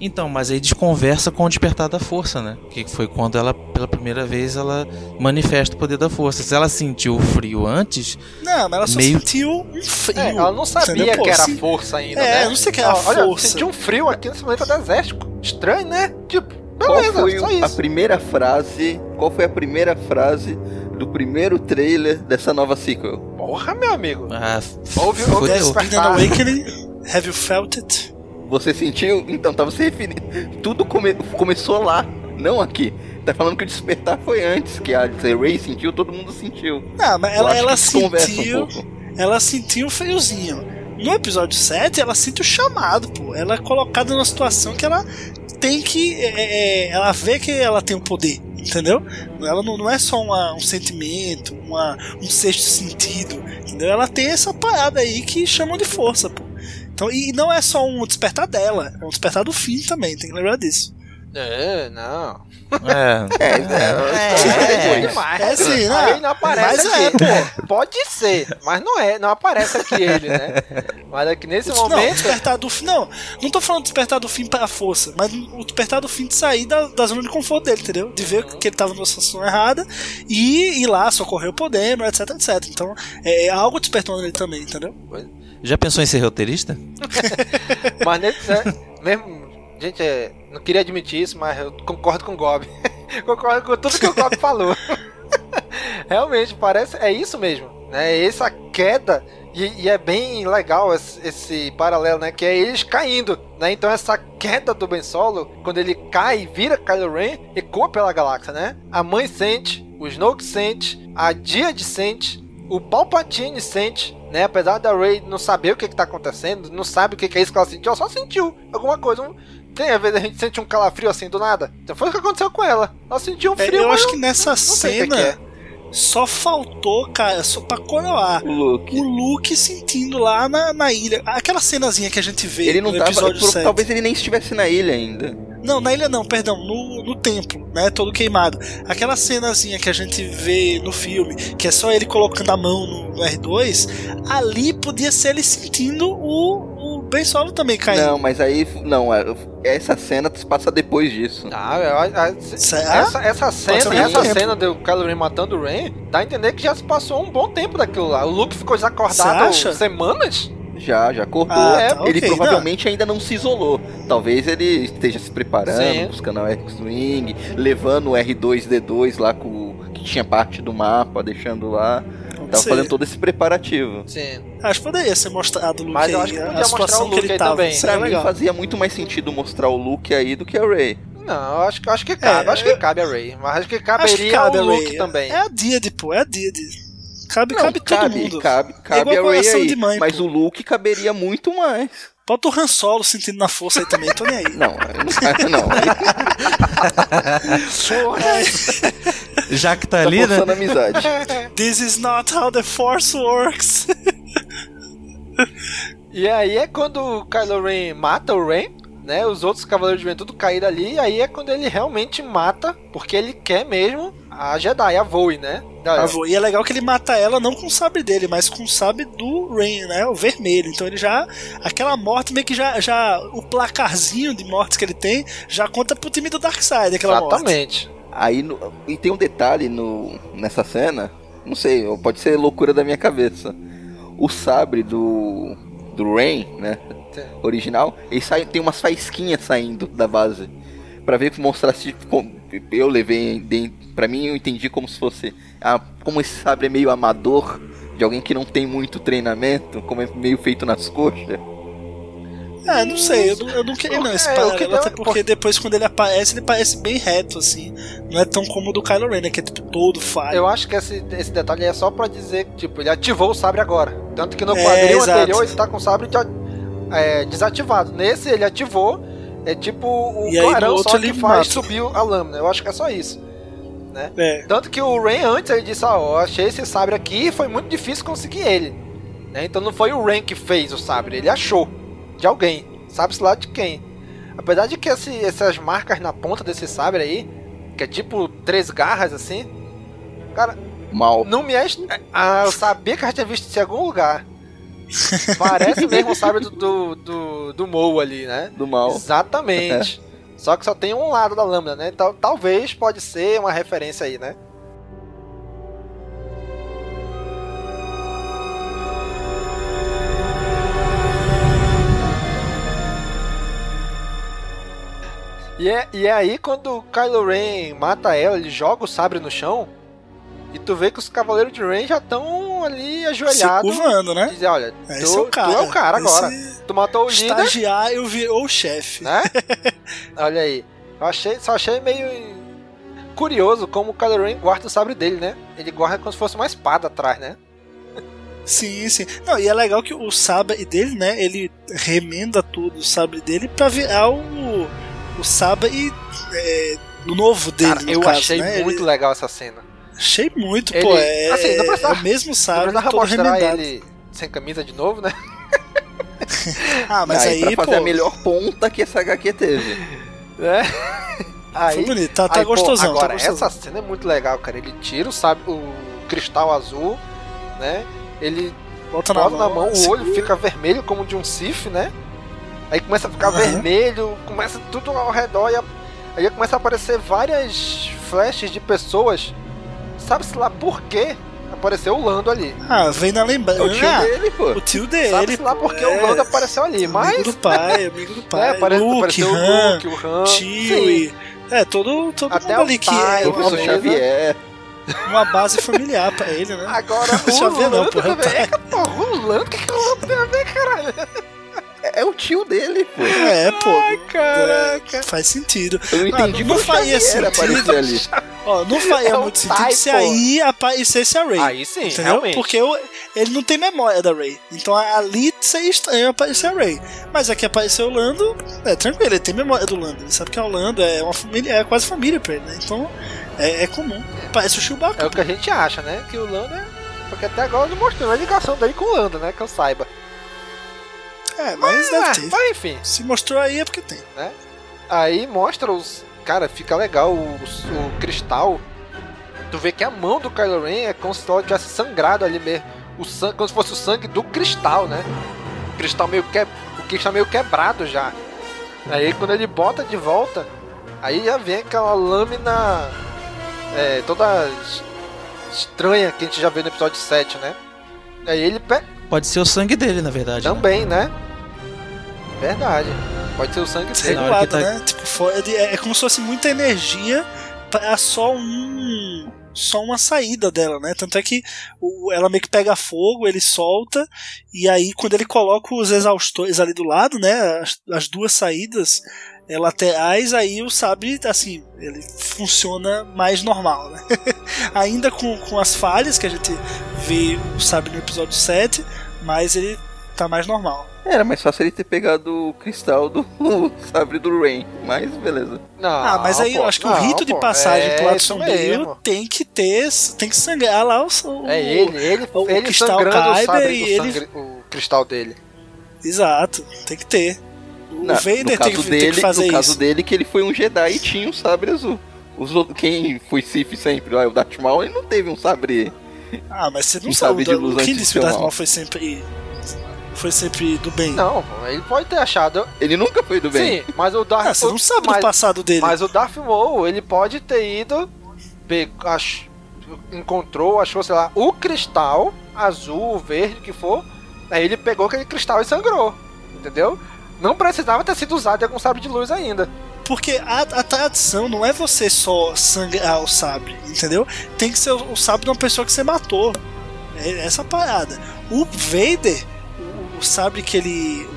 Então, mas aí desconversa com o despertar da força, né? Que foi quando ela, pela primeira vez, ela manifesta o poder da força. Se ela sentiu o frio antes. Não, mas ela só meio... sentiu um frio. É, ela não sabia Pô, que era força ainda. É, né? não sei que era Olha, força. sentiu um frio aqui nesse momento desértico. Estranho, né? Tipo, beleza, qual foi só isso. a primeira frase? Qual foi a primeira frase do primeiro trailer dessa nova sequel? Porra, meu amigo. Ah, ouve, ouve despertar. Awakening, have you felt it? Você sentiu? Então, tava se referindo. Tudo come... começou lá, não aqui. Tá falando que o despertar foi antes, que a Ray sentiu, todo mundo sentiu. Não, mas ela, ela sentiu. Um ela sentiu o friozinho. No episódio 7, ela sente o chamado, pô. Ela é colocada numa situação que ela tem que. É, é, ela vê que ela tem o poder, entendeu? Ela não, não é só uma, um sentimento, uma, um sexto sentido, entendeu? Ela tem essa parada aí que chamam de força, pô. Então, e não é só um despertar dela, é um despertar do fim também, tem que lembrar disso. É, não. É, é, é, é, é sim, não. Aí não aparece mas aqui. É, pô. Pode ser, mas não é, não aparece aqui ele, né? Mas aqui nesse não, momento. despertar do fim. Não, não tô falando de despertar do fim para a força, mas o despertar do fim de sair da, da zona de conforto dele, entendeu? De ver que ele tava numa situação errada e ir lá socorrer o poder, etc, etc. Então, é, é algo despertando ele também, entendeu? Já pensou em ser roteirista? mas nesse, né, mesmo. Gente, é, não queria admitir isso, mas eu concordo com o Gob. concordo com tudo que o Gob falou. Realmente, parece. É isso mesmo. Né? Essa queda. E, e é bem legal esse, esse, paralelo, né? Que é eles caindo. Né? Então essa queda do Ben Solo, quando ele cai e vira Kylo Ren, ecoa pela galáxia, né? A mãe sente, o Snoke sente, a Dia sente, o Palpatine sente, né? Apesar da Rey não saber o que, está acontecendo, não sabe o que, que é isso que ela sentiu, ela só sentiu alguma coisa. Um, tem, às vezes a gente sente um calafrio assim do nada. Então foi o que aconteceu com ela. Ela sentiu um é, frio. É, eu acho não, que nessa cena que é. só faltou, cara, só pra coroar o Luke, o Luke sentindo lá na, na ilha. Aquela cenazinha que a gente vê ele não no tava, episódio por, 7. Talvez ele nem estivesse na ilha ainda. Não, na ilha não, perdão, no, no templo, né? Todo queimado. Aquela cenazinha que a gente vê no filme, que é só ele colocando a mão no, no R2, ali podia ser ele sentindo o, o Ben Solo também cai. Não, mas aí. Não, é- essa cena se passa depois disso. Ah, eu, a- a- Será? essa, essa cena, essa tempo. cena do Kylo Ren matando o Ren, dá a entender que já se passou um bom tempo daquilo lá. O Luke ficou desacordado acha? semanas. Já, já acordou. Ah, É, tá, ele provavelmente ainda não se isolou. Talvez ele esteja se preparando, Sim. buscando a X-Wing, levando o R2D2 lá com, que tinha parte do mapa, deixando lá. Tava ser. fazendo todo esse preparativo. Sim. Acho que poderia ser mostrado o Luke Mas eu aí, acho que podia a mostrar situação o que Luke ele aí tava. também. Pra é mim fazia muito mais sentido mostrar o Luke aí do que a Ray. Não, eu acho, que- acho que cabe. É, acho que cabe a Ray. Mas acho que caberia Acho que cabe a o Luke Rey. também. É a Didi, pô, é a Didi. Cabe, Não, cabe todo cabe, mundo. cabe, É cabe igual a Ray aí. de mãe, mas pô. o Luke caberia muito mais. Bota o Han Solo sentindo na força aí também, tô nem aí. Não, não. Já que tá Tá ali, né? amizade. This is not how the Force works. E aí é quando o Kylo Ren mata o Ren, né? Os outros Cavaleiros de Vento tudo caíram ali, e aí é quando ele realmente mata, porque ele quer mesmo a Jedi, a Voe, né? Da- Ah, vou. E é legal que ele mata ela não com o sabre dele, mas com o sabre do Rain, né? O vermelho. Então ele já. Aquela morte meio que já. já o placarzinho de mortes que ele tem já conta pro time do Darkseid, aquela morte. Exatamente. Aí no- e tem um detalhe no, nessa cena, não sei, pode ser loucura da minha cabeça. O sabre do do Rain, né, original, ele sai, tem umas faísquinhas saindo da base Pra ver que mostrasse como- eu levei para mim eu entendi como se fosse ah, como esse sabre é meio amador de alguém que não tem muito treinamento, como é meio feito nas coxas. É, não sei, eu não, eu não queria não esse É, paralelo, o que até porque depois quando ele aparece, ele parece bem reto, assim. Não é tão como o do Kylo Ren, né, que é tipo todo falho. Eu acho que esse, esse detalhe é só pra dizer que, tipo, ele ativou o sabre agora. Tanto que no É, quadril exato. anterior ele tá com o sabre de- é, desativado. Nesse ele ativou, é tipo o E clarão só que faz subir a lâmina. Eu acho que é só isso. Né? É. Tanto que o Rain antes ele disse, ó, eu achei esse sabre aqui e foi muito difícil conseguir ele. Né? Então não foi o Rain que fez o sabre, ele achou de alguém. Sabe-se lá de quem. Apesar de que esse- essas marcas na ponta desse sabre aí, que é tipo três garras assim, cara, Mal. não me é. Ah, eu sabia que eu já tinha visto isso em algum lugar. Parece mesmo o sabre do, do, do, do Mou ali, né? Do mal. Exatamente. Só que só tem um lado da lâmina, né? Então, talvez pode ser uma referência aí, né? E é, e é aí quando o Kylo Ren mata ela, ele joga o sabre no chão. E tu vê que os Cavaleiros de Ren já estão ali Se ajoelhados. curvando, né? Dizer, olha, É, tu, esse é o cara. tu é o cara agora. Esse Tu matou o líder, Estagiário virou o chefe. né? Olha aí. Eu achei, só achei meio curioso como o Kylo Ren guarda o sabre dele, né? Ele guarda como se fosse uma espada atrás, né? Sim, sim. Não, e é legal que o sabre dele, né? Ele remenda tudo o sabre dele pra virar o, o sabre é, novo dele. Cara, no eu caso, achei né? muito Ele- legal essa cena. Achei muito, Ele- pô. É, assim, não é precisava- mesmo Não precisava todo mostrar remendado. ele sem camisa de novo, né? Ah, mas aí, aí, pra pô, fazer a melhor ponta que essa HQ teve. É. Aí, foi bonito. Tá, tá aí, pô, gostosão. agora, tá gostosão. essa cena é muito legal, cara. Ele tira o, sabe, o cristal azul, né? Ele Bota na na mão, o olho fica vermelho como de um Sif, né? Aí começa a ficar Aham. vermelho, começa tudo ao redor e a- aí começa a aparecer várias flashes de pessoas. Sabe-se lá por quê apareceu o Lando ali. Ah, vem na lembrança. É o tio Ah, dele, pô. O tio dele. Sabe-se lá pô, por que é. o Lando apareceu ali, mas... Amigo do pai, amigo do pai. É, apare- Luke, apareceu o Han, Luke, o Han. tio Sim. e... É, todo, todo Até mundo o ali que pai, é o Professor Beleza. Xavier. uma base familiar pra ele, né? Agora o ver, não, porra. É, porra, o Lando, o que, que o Lando tem a ver, caralho? É o tio dele, pô. É, pô. Ai, caraca. é, faz sentido. Eu não entendi Ah, não como faria sentido. ali. Ó, não faria É muito sentido Tai, se pô. aí aparecesse a Ray. Aí sim, entendeu? realmente. Porque o- ele não tem memória da Ray. Então ali seria estranho aparecer a Ray. Mas aqui apareceu o Lando, é tranquilo, ele tem memória do Lando. Ele sabe que é o Lando, é uma família, é quase família pra ele, né? Então é, é comum. Parece o Chewbacca. É o que a gente acha, né? Que o Lando é... Porque até agora não mostrou a ligação dele com o Lando, né? Que eu saiba. É, mas Ah, deve ter. mas enfim, Se mostrou aí é porque tem. né? Aí mostra os... Cara, fica legal o, o cristal. Tu vê que a mão do Kylo Ren é como se ela tivesse sangrado ali mesmo. O sangue, como se fosse o sangue do cristal, né? cristal meio que o cristal meio quebrado já. Aí quando ele bota de volta, aí já vem aquela lâmina é, toda es- estranha que a gente já viu no episódio 7, né? Aí ele. Pode ser o sangue dele, na verdade. né? também, né? Verdade. Pode ser o sangue que Regulado, tá- né? Tipo, é, é como se fosse muita energia pra só um. Só uma saída dela, né? Tanto é que o- ela meio que pega fogo, ele solta, e aí quando ele coloca os exaustores ali do lado, né? As, as duas saídas é, laterais, aí o sabre, assim, ele funciona mais normal, né? Ainda com, com as falhas que a gente vê o sabre no episódio 7, mas ele tá mais normal. Era mais fácil ele ter pegado o cristal do sabre do Rain, mas beleza. Não, Ah, mas aí eu pô, acho que não, o rito de passagem é pro lado sombrio tem que ter, tem que sangrar lá o, o É ele, ele, o ele cristal o, sabre, e o, ele- sangre- o cristal dele. Exato, tem que ter. O Na- Vader no tem caso que, tem dele, que fazer no isso. caso dele que ele foi um Jedi e tinha um sabre azul. Os outros, quem foi Sith sempre, o Darth Maul, ele não teve um sabre. Ah, mas você não um sabe. de o luz Quem disse que o Darth. Maul foi sempre. Foi sempre do bem? Não, ele pode ter achado. Ele nunca foi do bem. Sim, mas o Darth Ah, você não sabe do mas, passado dele. Mas o Darth Maul, ele pode ter ido, ach- encontrou, achou, sei lá, o cristal azul, verde, o que for. Aí ele pegou aquele cristal e sangrou. Entendeu? Não precisava ter sido usado em algum sabre de luz ainda. Porque a, a tradição não é você só sangrar o sabre, entendeu? Tem que ser o, o sabre de uma pessoa que você matou. É essa parada. O Vader, o, o sabre que ele.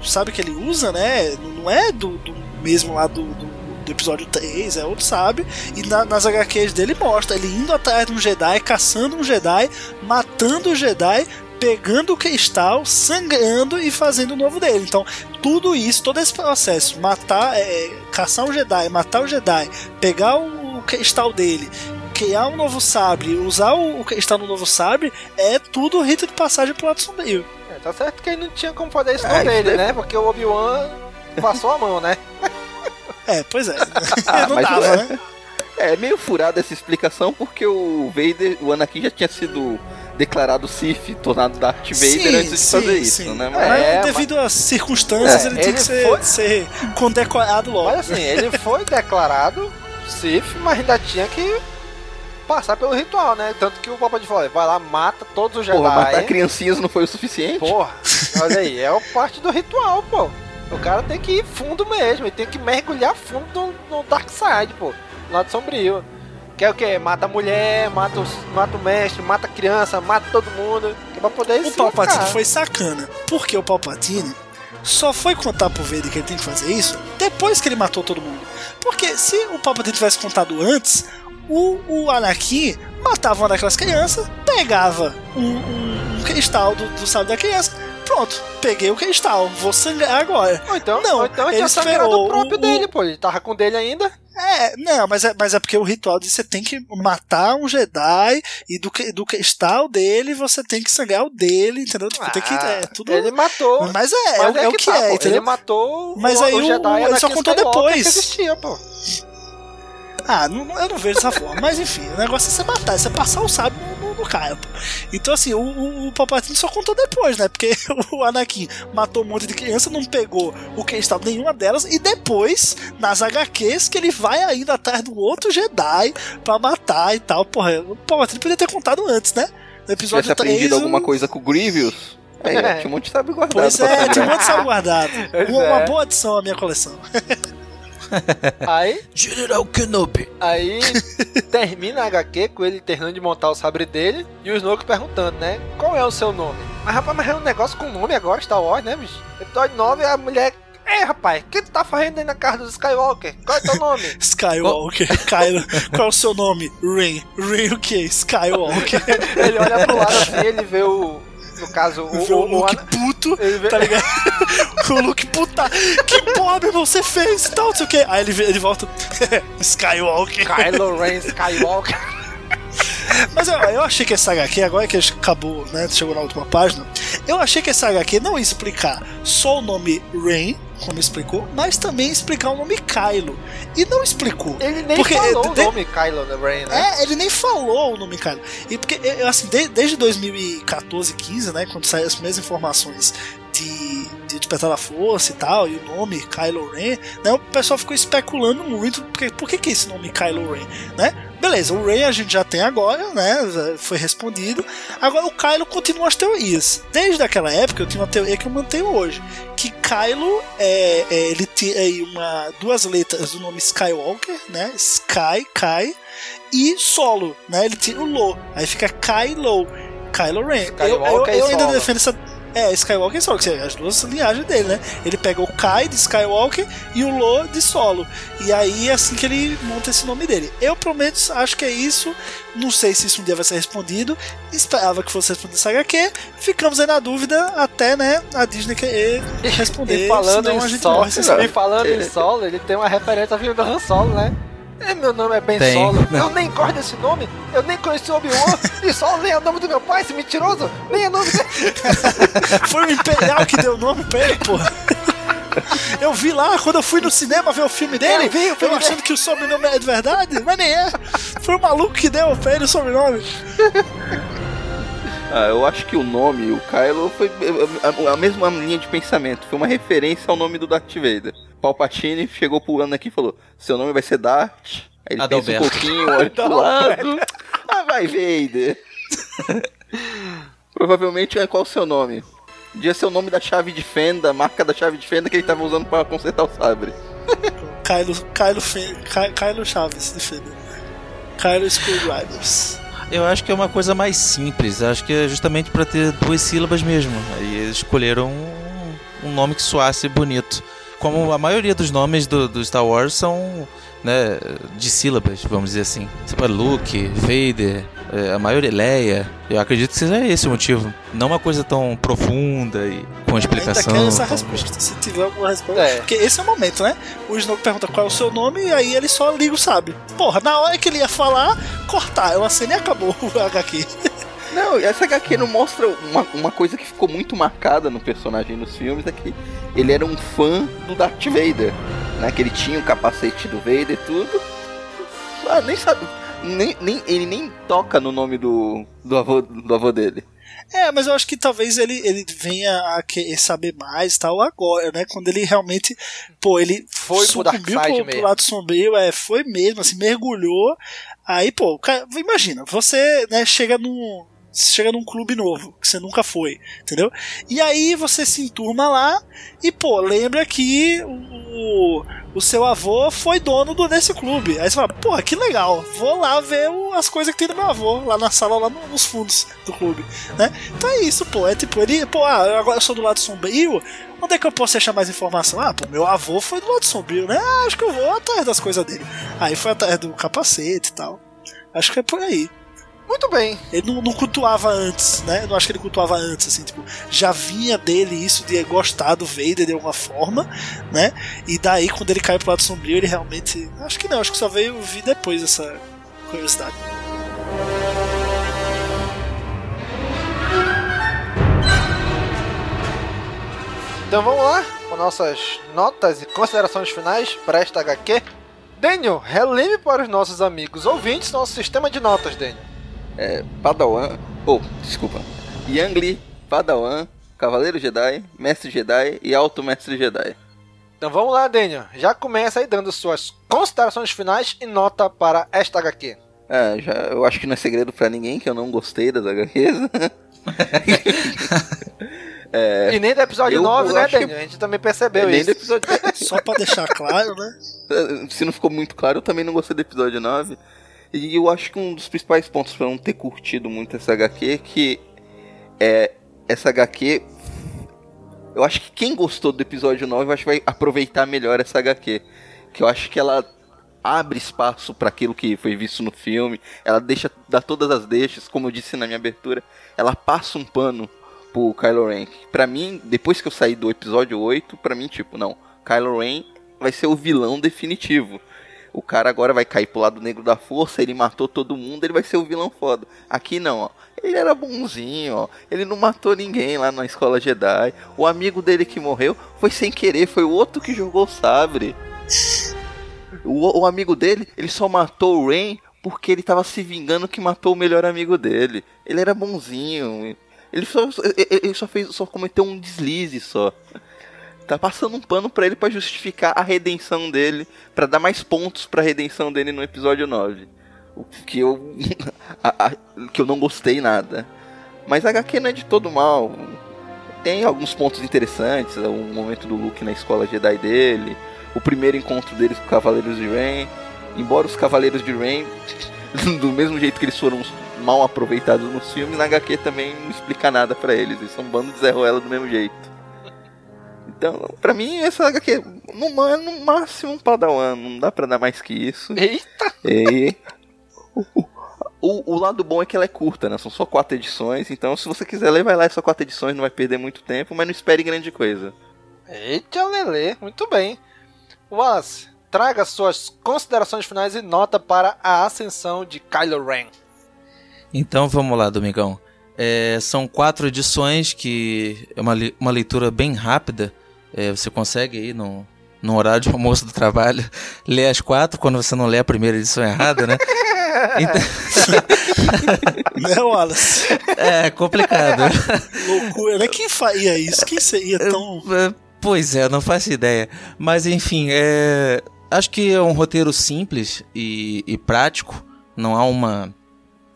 O sabre que ele usa, né? Não é do, do mesmo lá do, do, do episódio 3, é outro sabre. E na- nas HQs dele mostra ele indo atrás de um Jedi, caçando um Jedi, matando o Jedi, pegando o cristal, sangrando e fazendo o novo dele. Então, tudo isso, todo esse processo, matar, é, caçar um Jedi, matar o Jedi, pegar o, o cristal dele, criar um novo sabre, usar o, o cristal no novo sabre, é tudo rito de passagem pro lado sombrio. É, tá certo que ele não tinha como fazer isso É, dele, deve- né? Porque o Obi-Wan passou a mão, né? É, pois é. Ah, não mas dava, é, né? é meio furada essa explicação porque o Vader, o Anakin já tinha sido declarado Sith, tornado Darth Vader antes de fazer isso, né? Mas, É, devido às circunstâncias, É, ele tinha ele que ser, foi- ser condecorado logo. Mas assim, ele foi declarado Sith, mas ainda tinha que passar pelo ritual, né? Tanto que o Palpatine falou, vai lá, mata todos os Jedi. Porra, matar criancinhas não foi o suficiente? Porra, olha aí, é parte do ritual, pô. O cara tem que ir fundo mesmo, ele tem que mergulhar fundo no, no Dark Side, pô. no Lado sombrio. Quer o quê? Mata a mulher, mata, os, mata o mestre, mata a criança, mata todo mundo. Que é pra poder O Palpatine foi sacana. Porque o Palpatine só foi contar pro Vader que ele tem que fazer isso depois que ele matou todo mundo. Porque se o Palpatine tivesse contado antes, o, o Anakin matava uma daquelas crianças, pegava um, um- um cristal do, do sábio da criança. Pronto, peguei o cristal, vou sangrar agora. Ou então, Não, ou então ele ele tinha sangrado esperou o próprio o- dele, pô. Ele tava com dele ainda. É, não, mas é, mas é porque o ritual diz que você tem que matar um Jedi e do, do cristal dele você tem que sangrar o dele, entendeu? Tipo, tem que, é tudo. Ah, Ele matou. Mas é, Mas é, é o que tá, é, pô. entendeu? Ele matou Mas o, aí o o- Jedi ele só contou depois. Que existia, pô. Ah, não, eu não vejo dessa forma. Mas enfim, o negócio é você matar, é você passar o sábio no, no, no cara. pô. Então, assim, o, o, o Palpatine só contou depois, né? Porque o Anakin matou um monte de criança, não pegou o cristal de nenhuma delas, e depois, nas HQs, que ele vai ainda atrás do outro Jedi pra matar e tal. Porra, o Palpatine podia ter contado antes, né? No Se episódio 3. aprendido o- alguma coisa com o Grievous, É. tinha um monte de sabre guardado. Pois é, sangrar. tinha um monte de sábio guardado. Pois Uma, é. uma boa adição à minha coleção. Aí, General Kenobi. aí termina a HQ com ele terminando de montar o sabre dele e o Snoke perguntando, né? Qual é o seu nome? Mas rapaz, mas é um negócio com nome agora, Star Wars, né, bicho? Episódio 9 a mulher. Ei, rapaz, o que tu tá fazendo aí na casa dos Skywalker? Qual é teu nome? Skywalker, Kylo, qual é o seu nome? Rain. Rain o quê? Skywalker. ele olha pro lado assim, ele vê o. No caso, o, o o, Luke puto, tá ligado? o Luke puta, que irmão, você fez e tal, não sei o que. Aí ele, ele volta, Skywalker. Kylo Ren Skywalker. Mas eu, eu achei que essa HQ, agora que acabou, né, chegou na última página, eu achei que essa HQ não ia explicar só o nome Rain, como explicou, mas também explicar o nome Kylo. E não explicou. Ele nem Porque, falou o de- nome Kylo Ren, né? É, ele nem falou o nome Kylo. E porque, é, assim, de- desde 2014, 15, né, quando saíram as primeiras informações de, de Despertar da Força e tal, e o nome Kylo Ren, né, o pessoal ficou especulando muito, porque, por que que esse nome Kylo Ren, né? Beleza, o Ren a gente já tem agora, né, foi respondido. Agora o Kylo continua as teorias. Desde aquela época eu tinha uma teoria que eu mantenho hoje, que Kylo é, é, ele tem aí uma duas letras do nome Skywalker, né? Sky, Kai e Solo, né? Ele tira o Lo, aí fica Kylo, Kylo Ren. Eu, eu, eu ainda defendo essa é, Skywalker e Solo, que são as duas linhagens dele, né? Ele pega o Kai de Skywalker e o Lo de Solo. E aí é assim que ele monta esse nome dele. Eu prometo, acho que é isso. Não sei se isso um dia vai ser respondido. Esperava que fosse respondido essa HQ. Ficamos aí na dúvida até, né, a Disney querer responder. E falando senão a em gente solo, morre e falando em solo, ele tem uma referência ao filme do Han Solo, né? É, meu nome é Ben Tem. Solo. Eu nem gosto desse nome. Eu nem conheci o Obi-Wan. e Solo nem é o nome do meu pai, esse mentiroso. Nem é nome dele. Foi o Imperial que deu o nome pra ele, porra. Eu vi lá quando eu fui no cinema ver o filme dele, Eu vi o filme eu achando que o sobrenome é de verdade, mas nem é. Foi o maluco que deu pra ele o sobrenome. Ah, eu acho que o nome, o Kylo, foi a, a mesma linha de pensamento. Foi uma referência ao nome do Darth Vader. Palpatine chegou pro Anakin e falou: Seu nome vai ser Darth. Aí ele pensa um Adalberto. pouquinho, olha pro lado. Ah, vai, Vader. Provavelmente é qual o seu nome? Podia ser o nome da chave de fenda, a marca da chave de fenda que ele tava usando pra consertar o sabre. Kylo, Kylo, Fe, Kylo Chaves, defenda. Kylo Screwdrivers. Eu acho que é uma coisa mais simples. Acho que é justamente pra ter duas sílabas mesmo. Aí eles escolheram um, nome que soasse bonito. Como a maioria dos nomes do, do Star Wars são né, de sílabas, vamos dizer assim. Pode Luke, Vader, a maioria Leia. Eu acredito que seja esse o motivo. Não uma coisa tão profunda e com explicação. Ainda quero essa tão- resposta, se tiver alguma resposta. É. Porque esse é o momento, né? O Snoke pergunta qual é o seu nome e aí ele só liga o sabe. Porra, na hora que ele ia falar, cortar. Eu aceni e acabou o HQ. Não, essa HQ não mostra uma, uma coisa que ficou muito marcada no personagem nos filmes, é que ele era um fã do Darth Vader, né? Que ele tinha o capacete do Vader e tudo. Ah, nem sabe. Nem, nem, ele nem toca no nome do, do, avô, do avô dele. É, mas eu acho que talvez ele, ele venha a que- saber mais e tal agora, né? Quando ele realmente, pô, ele Foi pro pro, pro mesmo. lado sombrio, é, foi mesmo, assim, mergulhou. Aí, pô, cara, imagina, você, né, chega num chega num clube novo, que você nunca foi, entendeu? E aí você se enturma lá e, pô, lembra que o, o seu avô foi dono do, desse clube. Aí você fala, pô, que legal, vou lá ver o- as coisas que tem do meu avô, lá na sala, lá no- nos fundos do clube, né? Então é isso, pô, é tipo, ele, pô, ah, agora eu sou do lado sombrio, onde é que eu posso achar mais informação? Ah, pô, meu avô foi do lado sombrio, né? Ah, acho que eu vou atrás das coisas dele. Aí foi atrás do capacete e tal. Acho que é por aí. Muito bem. Ele não, não cultuava antes, né? Eu não acho que ele cultuava antes, assim, tipo, já vinha dele isso de gostar do Vader de alguma forma, né? E daí, quando ele caiu pro lado sombrio, ele realmente. Acho que não, acho que só veio vir depois essa curiosidade. Então vamos lá com nossas notas e considerações finais para esta HQ. Daniel, releve para os nossos amigos ouvintes nosso sistema de notas, Daniel. É, Padawan, ou, desculpa, Yangli, Padawan, Cavaleiro Jedi, Mestre Jedi e Alto Mestre Jedi. Então vamos lá, Daniel. Já começa aí dando suas considerações finais e nota para esta HQ. É, já, eu acho que não é segredo pra ninguém que eu não gostei das HQs. É, e nem do episódio eu 9, né, acho que- Daniel? A gente também percebeu nem isso. episódio Só pra deixar claro, né? Se não ficou muito claro, eu também não gostei do episódio 9. E eu acho que um dos principais pontos pra não ter curtido muito essa HQ é que é, essa HQ. Eu acho que quem gostou do episódio 9 eu acho que vai aproveitar melhor essa HQ. Que eu acho que ela abre espaço para aquilo que foi visto no filme. Ela deixa. dá todas as deixas, como eu disse na minha abertura. Ela passa um pano pro Kylo Ren. Pra mim, depois que eu saí do episódio 8, pra mim, tipo, não. Kylo Ren vai ser o vilão definitivo. O cara agora vai cair pro lado negro da força, ele matou todo mundo, ele vai ser o vilão foda. Aqui não, ó. Ele era bonzinho, ó. Ele não matou ninguém lá na escola Jedi. O amigo dele que morreu foi sem querer, foi o outro que jogou o sabre. O, o amigo dele, ele só matou o Rain porque ele tava se vingando que matou o melhor amigo dele. Ele era bonzinho. Ele só, ele só fez, só cometeu um deslize só. Tá passando um pano para ele para justificar a redenção dele, para dar mais pontos para redenção dele no episódio 9. O que eu a, a, que eu não gostei nada. Mas a HQ não é de todo mal. Tem alguns pontos interessantes, o momento do Luke na escola Jedi dele, o primeiro encontro deles com Cavaleiros de Rain. Embora os Cavaleiros de Rain, do mesmo jeito que eles foram mal aproveitados nos filmes, na HQ também não explica nada para eles. Eles são um bando de Zé Ruela do mesmo jeito. Então, pra mim, essa HQ no, é no máximo um padawan, não dá pra dar mais que isso. Eita! E... O, o, lado bom é que ela é curta, né? São só quatro edições, então se você quiser ler, vai lá, é só quatro edições, não vai perder muito tempo, mas não espere grande coisa. Eita, Lele, muito bem. Wallace, traga suas considerações finais e nota para a ascensão de Kylo Ren. Então vamos lá, Domingão. É, são quatro edições que é uma, uma leitura bem rápida. É, você consegue aí no, no horário de almoço do trabalho ler as quatro quando você não lê a primeira edição errada, né? Então... Não, Wallace. É complicado. Loucura. Né? Quem faria isso? Quem seria tão. É, pois é, não faço ideia. Mas enfim, é... acho que é um roteiro simples e, e prático. Não há uma,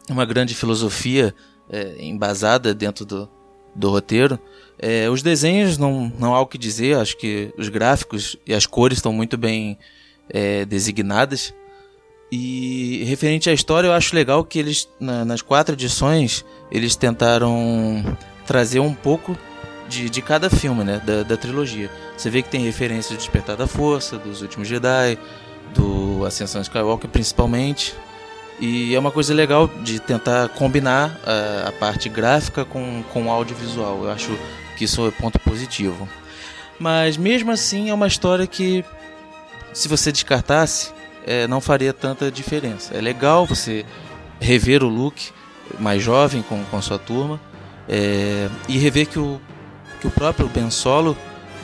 uma grande filosofia é, embasada dentro do, do roteiro. É, os desenhos não, não há o que dizer, acho que os gráficos e as cores estão muito bem é, designadas. E referente à história, eu acho legal que eles, na, nas quatro edições, eles tentaram trazer um pouco de, de cada filme, né, da, da trilogia. Você vê que tem referências do Despertar da Força, dos Últimos Jedi, do Ascensão Skywalker principalmente. E é uma coisa legal de tentar combinar a, a parte gráfica com, com o audiovisual. Eu acho que isso é ponto positivo. Mas mesmo assim é uma história que, se você descartasse, é, não faria tanta diferença. É legal você rever o Luke mais jovem com, com sua turma é, e rever que o, que o próprio Ben Solo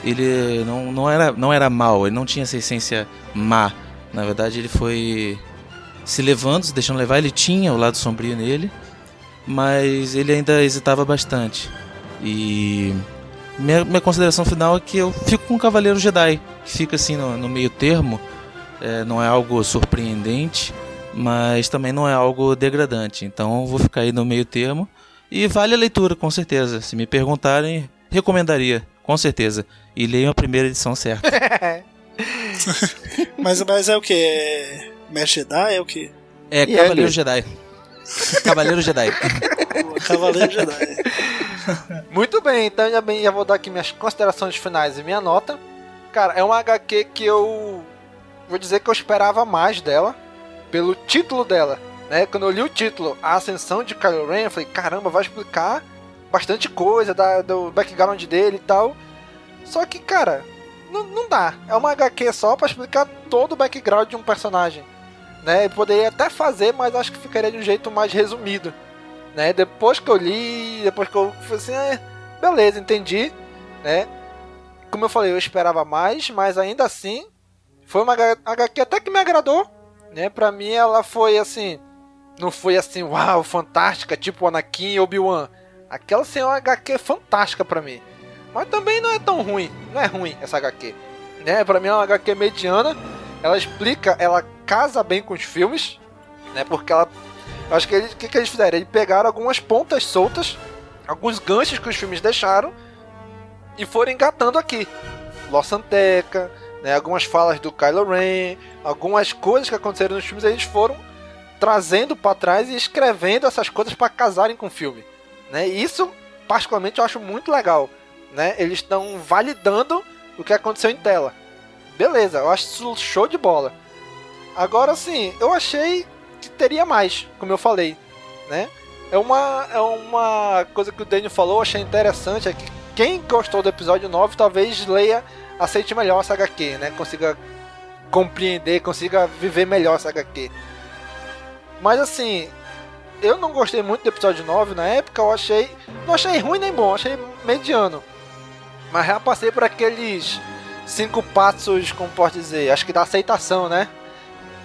ele não, não, era, não era mal, ele não tinha essa essência má. Na verdade, ele foi se levando, se deixando levar. Ele tinha o lado sombrio nele, mas ele ainda hesitava bastante. E minha, minha consideração final é que eu fico com o Cavaleiro Jedi, que fica assim no, no meio termo é, não é algo surpreendente, mas também não é algo degradante. Então vou ficar aí no meio termo. E vale a leitura, com certeza. Se me perguntarem, recomendaria, com certeza. E leiam a primeira edição certa. mas, mas é o que? É... Mestre Jedi é o que? É e Cavaleiro é Jedi. Cavaleiro Jedi. Cavaleiro Jedi. Muito bem, então já, bem, já vou dar aqui minhas considerações finais e minha nota. Cara, é uma HQ que eu vou dizer que eu esperava mais dela pelo título dela, né? Quando eu li o título, A Ascensão de Kylo Ren, eu falei, caramba, vai explicar bastante coisa da, do background dele e tal. Só que, cara, não, não dá. É uma HQ só para explicar todo o background de um personagem. Né? Eu poderia até fazer, mas acho que ficaria de um jeito mais resumido. Né? Depois que eu li, depois que eu falei assim, é, beleza, entendi. Né? Como eu falei, eu esperava mais, mas ainda assim foi uma HQ até que me agradou, né? Pra mim ela foi assim, não foi assim, uau, fantástica, tipo Anakin e Obi-Wan. Aquela assim, é uma HQ fantástica pra mim. Mas também não é tão ruim, não é ruim essa HQ. Né? Pra mim é uma HQ mediana. Ela explica, ela casa bem com os filmes, né? Porque ela. Acho que o que, que eles fizeram? Eles pegaram algumas pontas soltas, alguns ganchos que os filmes deixaram e foram engatando aqui. Lossanteca, né, algumas falas do Kylo Ren, algumas coisas que aconteceram nos filmes, eles foram trazendo para trás e escrevendo essas coisas para casarem com o filme. Né? Isso, particularmente, eu acho muito legal. Né? Eles estão validando o que aconteceu em tela. Beleza, eu acho isso show de bola. Agora sim, eu achei que teria mais, como eu falei. Né? É, uma, é uma coisa que o Daniel falou, eu achei interessante, é que quem gostou do episódio 9 talvez leia aceite melhor essa HQ, né? Consiga compreender, consiga viver melhor essa HQ. Mas assim, eu não gostei muito do episódio 9 na época, eu achei. Não achei ruim nem bom, achei mediano. Mas já passei por aqueles cinco passos, como pode dizer, acho que da aceitação, né?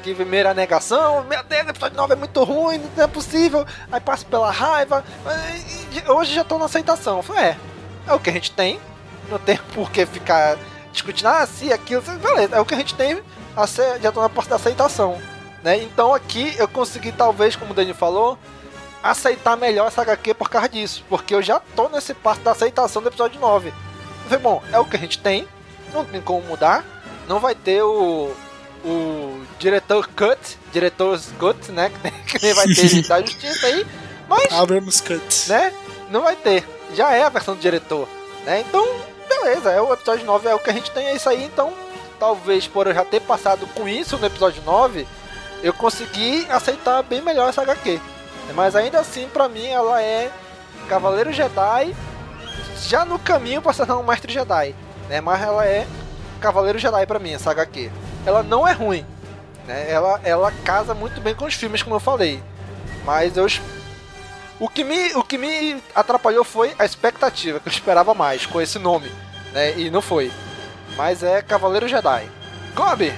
Que primeiro a negação, meu Deus, episódio 9 é muito ruim, não é possível. Aí passo pela raiva. Hoje já tô na aceitação. Falei, é, é o que a gente tem. Não tem por que ficar discutindo, ah, se aquilo, beleza, é o que a gente tem, já tô na parte da aceitação. Né? Então aqui eu consegui, talvez, como o Dani falou, aceitar melhor essa HQ por causa disso. Porque eu já tô nesse parte da aceitação do episódio 9. Eu falei, bom, é o que a gente tem, não tem como mudar. Não vai ter o. O diretor Cut, diretor Cut, né? Que nem vai ter da justiça aí. Mas. Abrams Cut. Né? Não vai ter. Já é a versão do diretor. Né? Então, beleza. É o episódio 9 é o que a gente tem, é isso aí. Então, talvez por eu já ter passado com isso no episódio 9, eu consegui aceitar bem melhor essa HQ. Mas ainda assim, pra mim, ela é Cavaleiro Jedi já no caminho para ser um Mestre Jedi. Né? Mas ela é Cavaleiro Jedi pra mim, essa HQ. Ela não é ruim. Né? Ela, ela casa muito bem com os filmes, como eu falei. Mas eu. O que, me, o que me atrapalhou foi a expectativa, que eu esperava mais com esse nome. Né? E não foi. Mas é Cavaleiro Jedi. Gobi,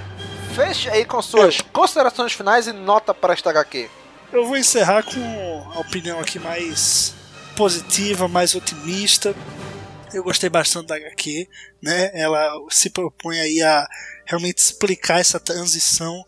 feche aí com suas considerações finais e nota para esta HQ. Eu vou encerrar com a opinião aqui mais positiva, mais otimista. Eu gostei bastante da HQ, né? Ela se propõe aí a realmente explicar essa transição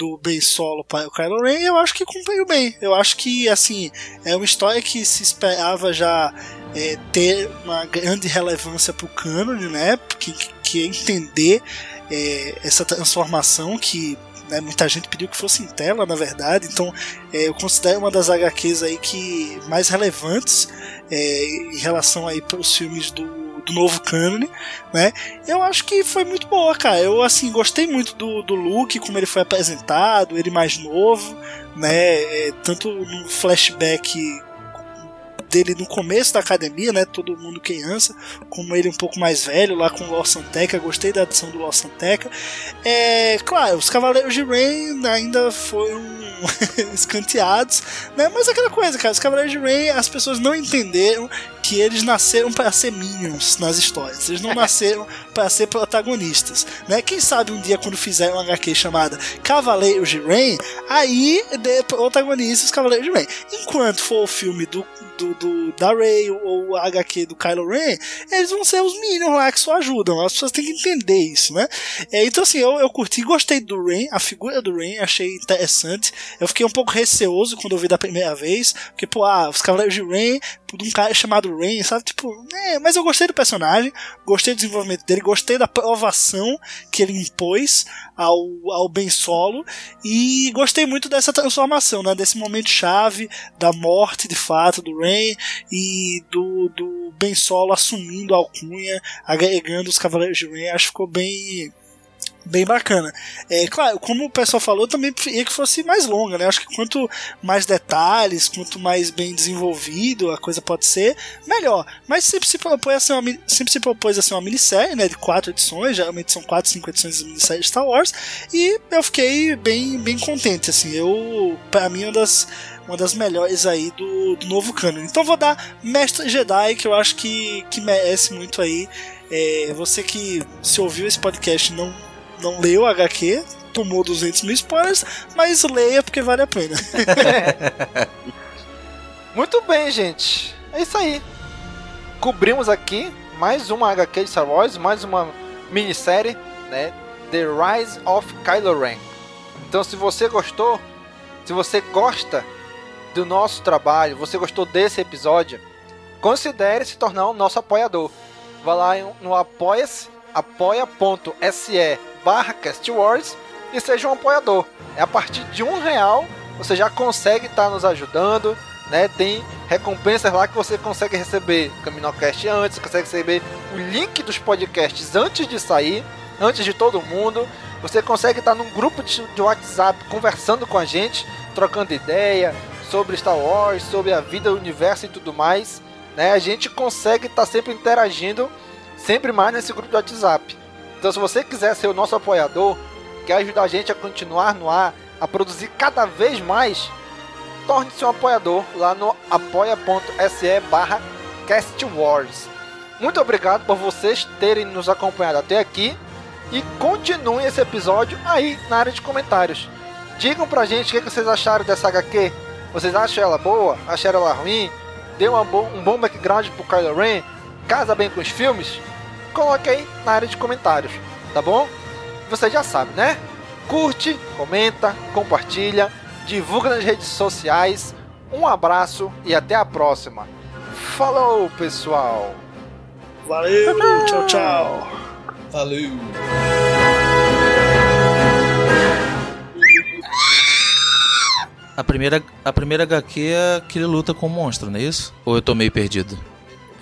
do Ben Solo para o Kylo Ren, eu acho que cumpriu bem. Eu acho que, assim, é uma história que se esperava já é, ter uma grande relevância para o cânone, né? Que, que é entender é, essa transformação que né, muita gente pediu que fosse em tela, na verdade. Então, é, eu considero uma das HQs aí que mais relevantes é, em relação aí para os filmes do, do novo cânone, né? Eu acho que foi muito boa, cara. Eu assim gostei muito do, do Luke, como ele foi apresentado, ele mais novo, né? É, tanto no flashback dele no começo da academia, né? Todo mundo criança, como ele um pouco mais velho, lá com o Lor Santeca. Gostei da adição do Lor Santeca. É, claro, os Cavaleiros de Rain ainda foram escanteados, né? Mas aquela coisa, cara, os Cavaleiros de Rain, as pessoas não entenderam que eles nasceram para ser minions nas histórias. Eles não nasceram para ser protagonistas, né? Quem sabe um dia quando fizer uma HQ chamada Cavaleiros de Rain, aí protagonista os Cavaleiros de Rain. Enquanto for o filme do do, do, da Rey ou a HQ do Kylo Ren, eles vão ser os Minions lá que só ajudam. As pessoas têm que entender isso, né? É, então, assim, eu, eu curti, gostei do Ren, a figura do Ren, achei interessante. Eu fiquei um pouco receoso quando eu vi da primeira vez, porque, pô, ah, os Cavaleiros de Ren, de um cara chamado Ren, sabe? Tipo, é, mas eu gostei do personagem, gostei do desenvolvimento dele, gostei da provação que ele impôs ao, ao Ben Solo e gostei muito dessa transformação, né? Desse momento chave da morte de fato do Ren e do, do Ben Solo assumindo a alcunha, agregando os Cavaleiros de Ren, acho que ficou bem bem bacana. É claro, como o pessoal falou, também preferia que fosse mais longa, né? Acho que quanto mais detalhes, quanto mais bem desenvolvido a coisa pode ser, melhor. Mas sempre se propôs a ser uma, sempre se propôs a ser uma minissérie, né? De quatro edições, geralmente são quatro, cinco edições de minissérie de Star Wars, e eu fiquei bem, bem contente, assim. Eu, para mim, uma das uma das melhores aí do, do novo canon. Então vou dar Mestre Jedi, que eu acho que, que merece muito aí. É, você que se ouviu esse podcast não, não leu HQ, tomou 200 mil spoilers, mas leia porque vale a pena. muito bem, gente. É isso aí. Cobrimos aqui mais uma HQ de Star Wars, mais uma minissérie, né? The Rise of Kylo Ren. Então, se você gostou, se você gosta do nosso trabalho, você gostou desse episódio, considere se tornar um nosso apoiador. Vá lá no apoia-se, apoia.se barra castwars e seja um apoiador. É a partir de um real você já consegue estar tá nos ajudando, né? Tem recompensas lá que você consegue receber Caminocast antes, consegue receber o link dos podcasts antes de sair, antes de todo mundo. Você consegue estar tá num grupo de WhatsApp conversando com a gente, trocando ideia, sobre Star Wars, sobre a vida, o universo e tudo mais, né? A gente consegue estar tá sempre interagindo, sempre mais nesse grupo do WhatsApp. Então, se você quiser ser o nosso apoiador, quer ajudar a gente a continuar no ar, a produzir cada vez mais, torne-se um apoiador lá no apoia.se barra. Muito obrigado por vocês terem nos acompanhado até aqui e continuem esse episódio aí na área de comentários. Digam pra gente o que vocês acharam dessa HQ. Vocês acham ela boa? Acharam ela ruim? Deu um bom background pro Kylo Ren? Casa bem com os filmes? Coloque aí na área de comentários, tá bom? Você já sabe, né? Curte, comenta, compartilha, divulga nas redes sociais. Um abraço e até a próxima. Falou, pessoal! Valeu, tchau, tchau! Valeu! A primeira, a primeira HQ é que ele luta com o monstro, não é isso? Ou eu tô meio perdido?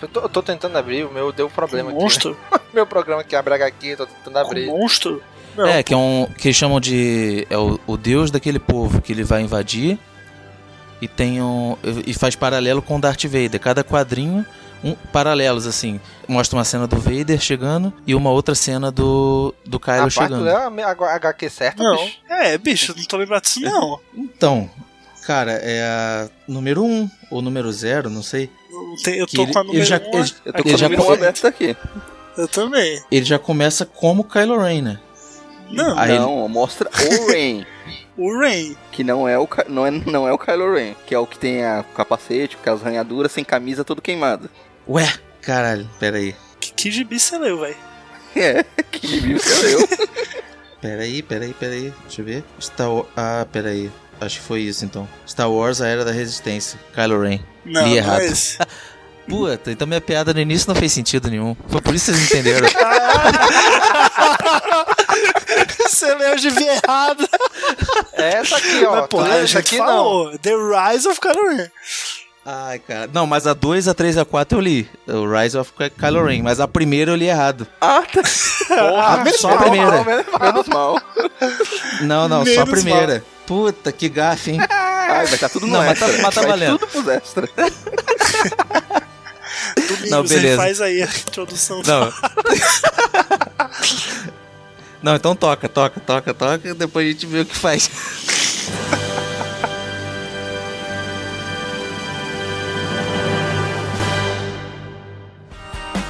Eu tô, eu tô tentando abrir, o meu deu problema aqui. Monstro? meu programa que abre HQ, eu tô tentando abrir. monstro? Não. É, que é um. que chamam de. É o, o deus daquele povo que ele vai invadir. E tem um. E faz paralelo com Darth Vader. Cada quadrinho um, paralelos, assim. Mostra uma cena do Vader chegando e uma outra cena do, do Kylo a chegando. É a HQ certa, não. bicho? É, bicho, não tô lembrado disso, não. Então, cara, é a número 1 um, ou número 0, não sei. Eu tô ele, com a número 1. Já, um, ele, eu tô com a número 1 aberta aqui. Eu também. Ele já começa como Kylo Ren, né? Não, Aí não, ele... mostra o Ren. o Ren. Que não é o, não é, não é o Kylo Ren, que é o que tem a capacete, com as ranhaduras, sem camisa, todo queimado. Ué, caralho, pera aí. Que, que gibi você leu, velho? É, que gibi você leu? pera aí, pera aí, pera aí. Deixa eu ver. Star Wars... Ah, pera aí. Acho que foi isso então. Star Wars, a Era da Resistência. Kylo Ren. Não, Li não errado. é esse. Puta, então minha piada no início não fez sentido nenhum. Foi por isso que vocês entenderam. Você leu gibi errado. É essa aqui, ó. Mas, pô, tá, essa aqui falou. não. The Rise of Kylo Ren. Ai, cara. Não, mas a 2, a 3 e a 4 eu li. O Rise of Kylo Ren. Mas a primeira eu li errado. Ah, tá. Porra, menos só a mal, primeira. Menos mal. Não, não, só a primeira. Puta, que gafe, hein? Ai, vai estar tudo no Não, mas extra. tá- mas tá Vai valendo. tudo pros extra. Não, Você beleza. faz aí a introdução. Não. Não, então toca, toca, toca, toca. Depois a gente vê o que faz.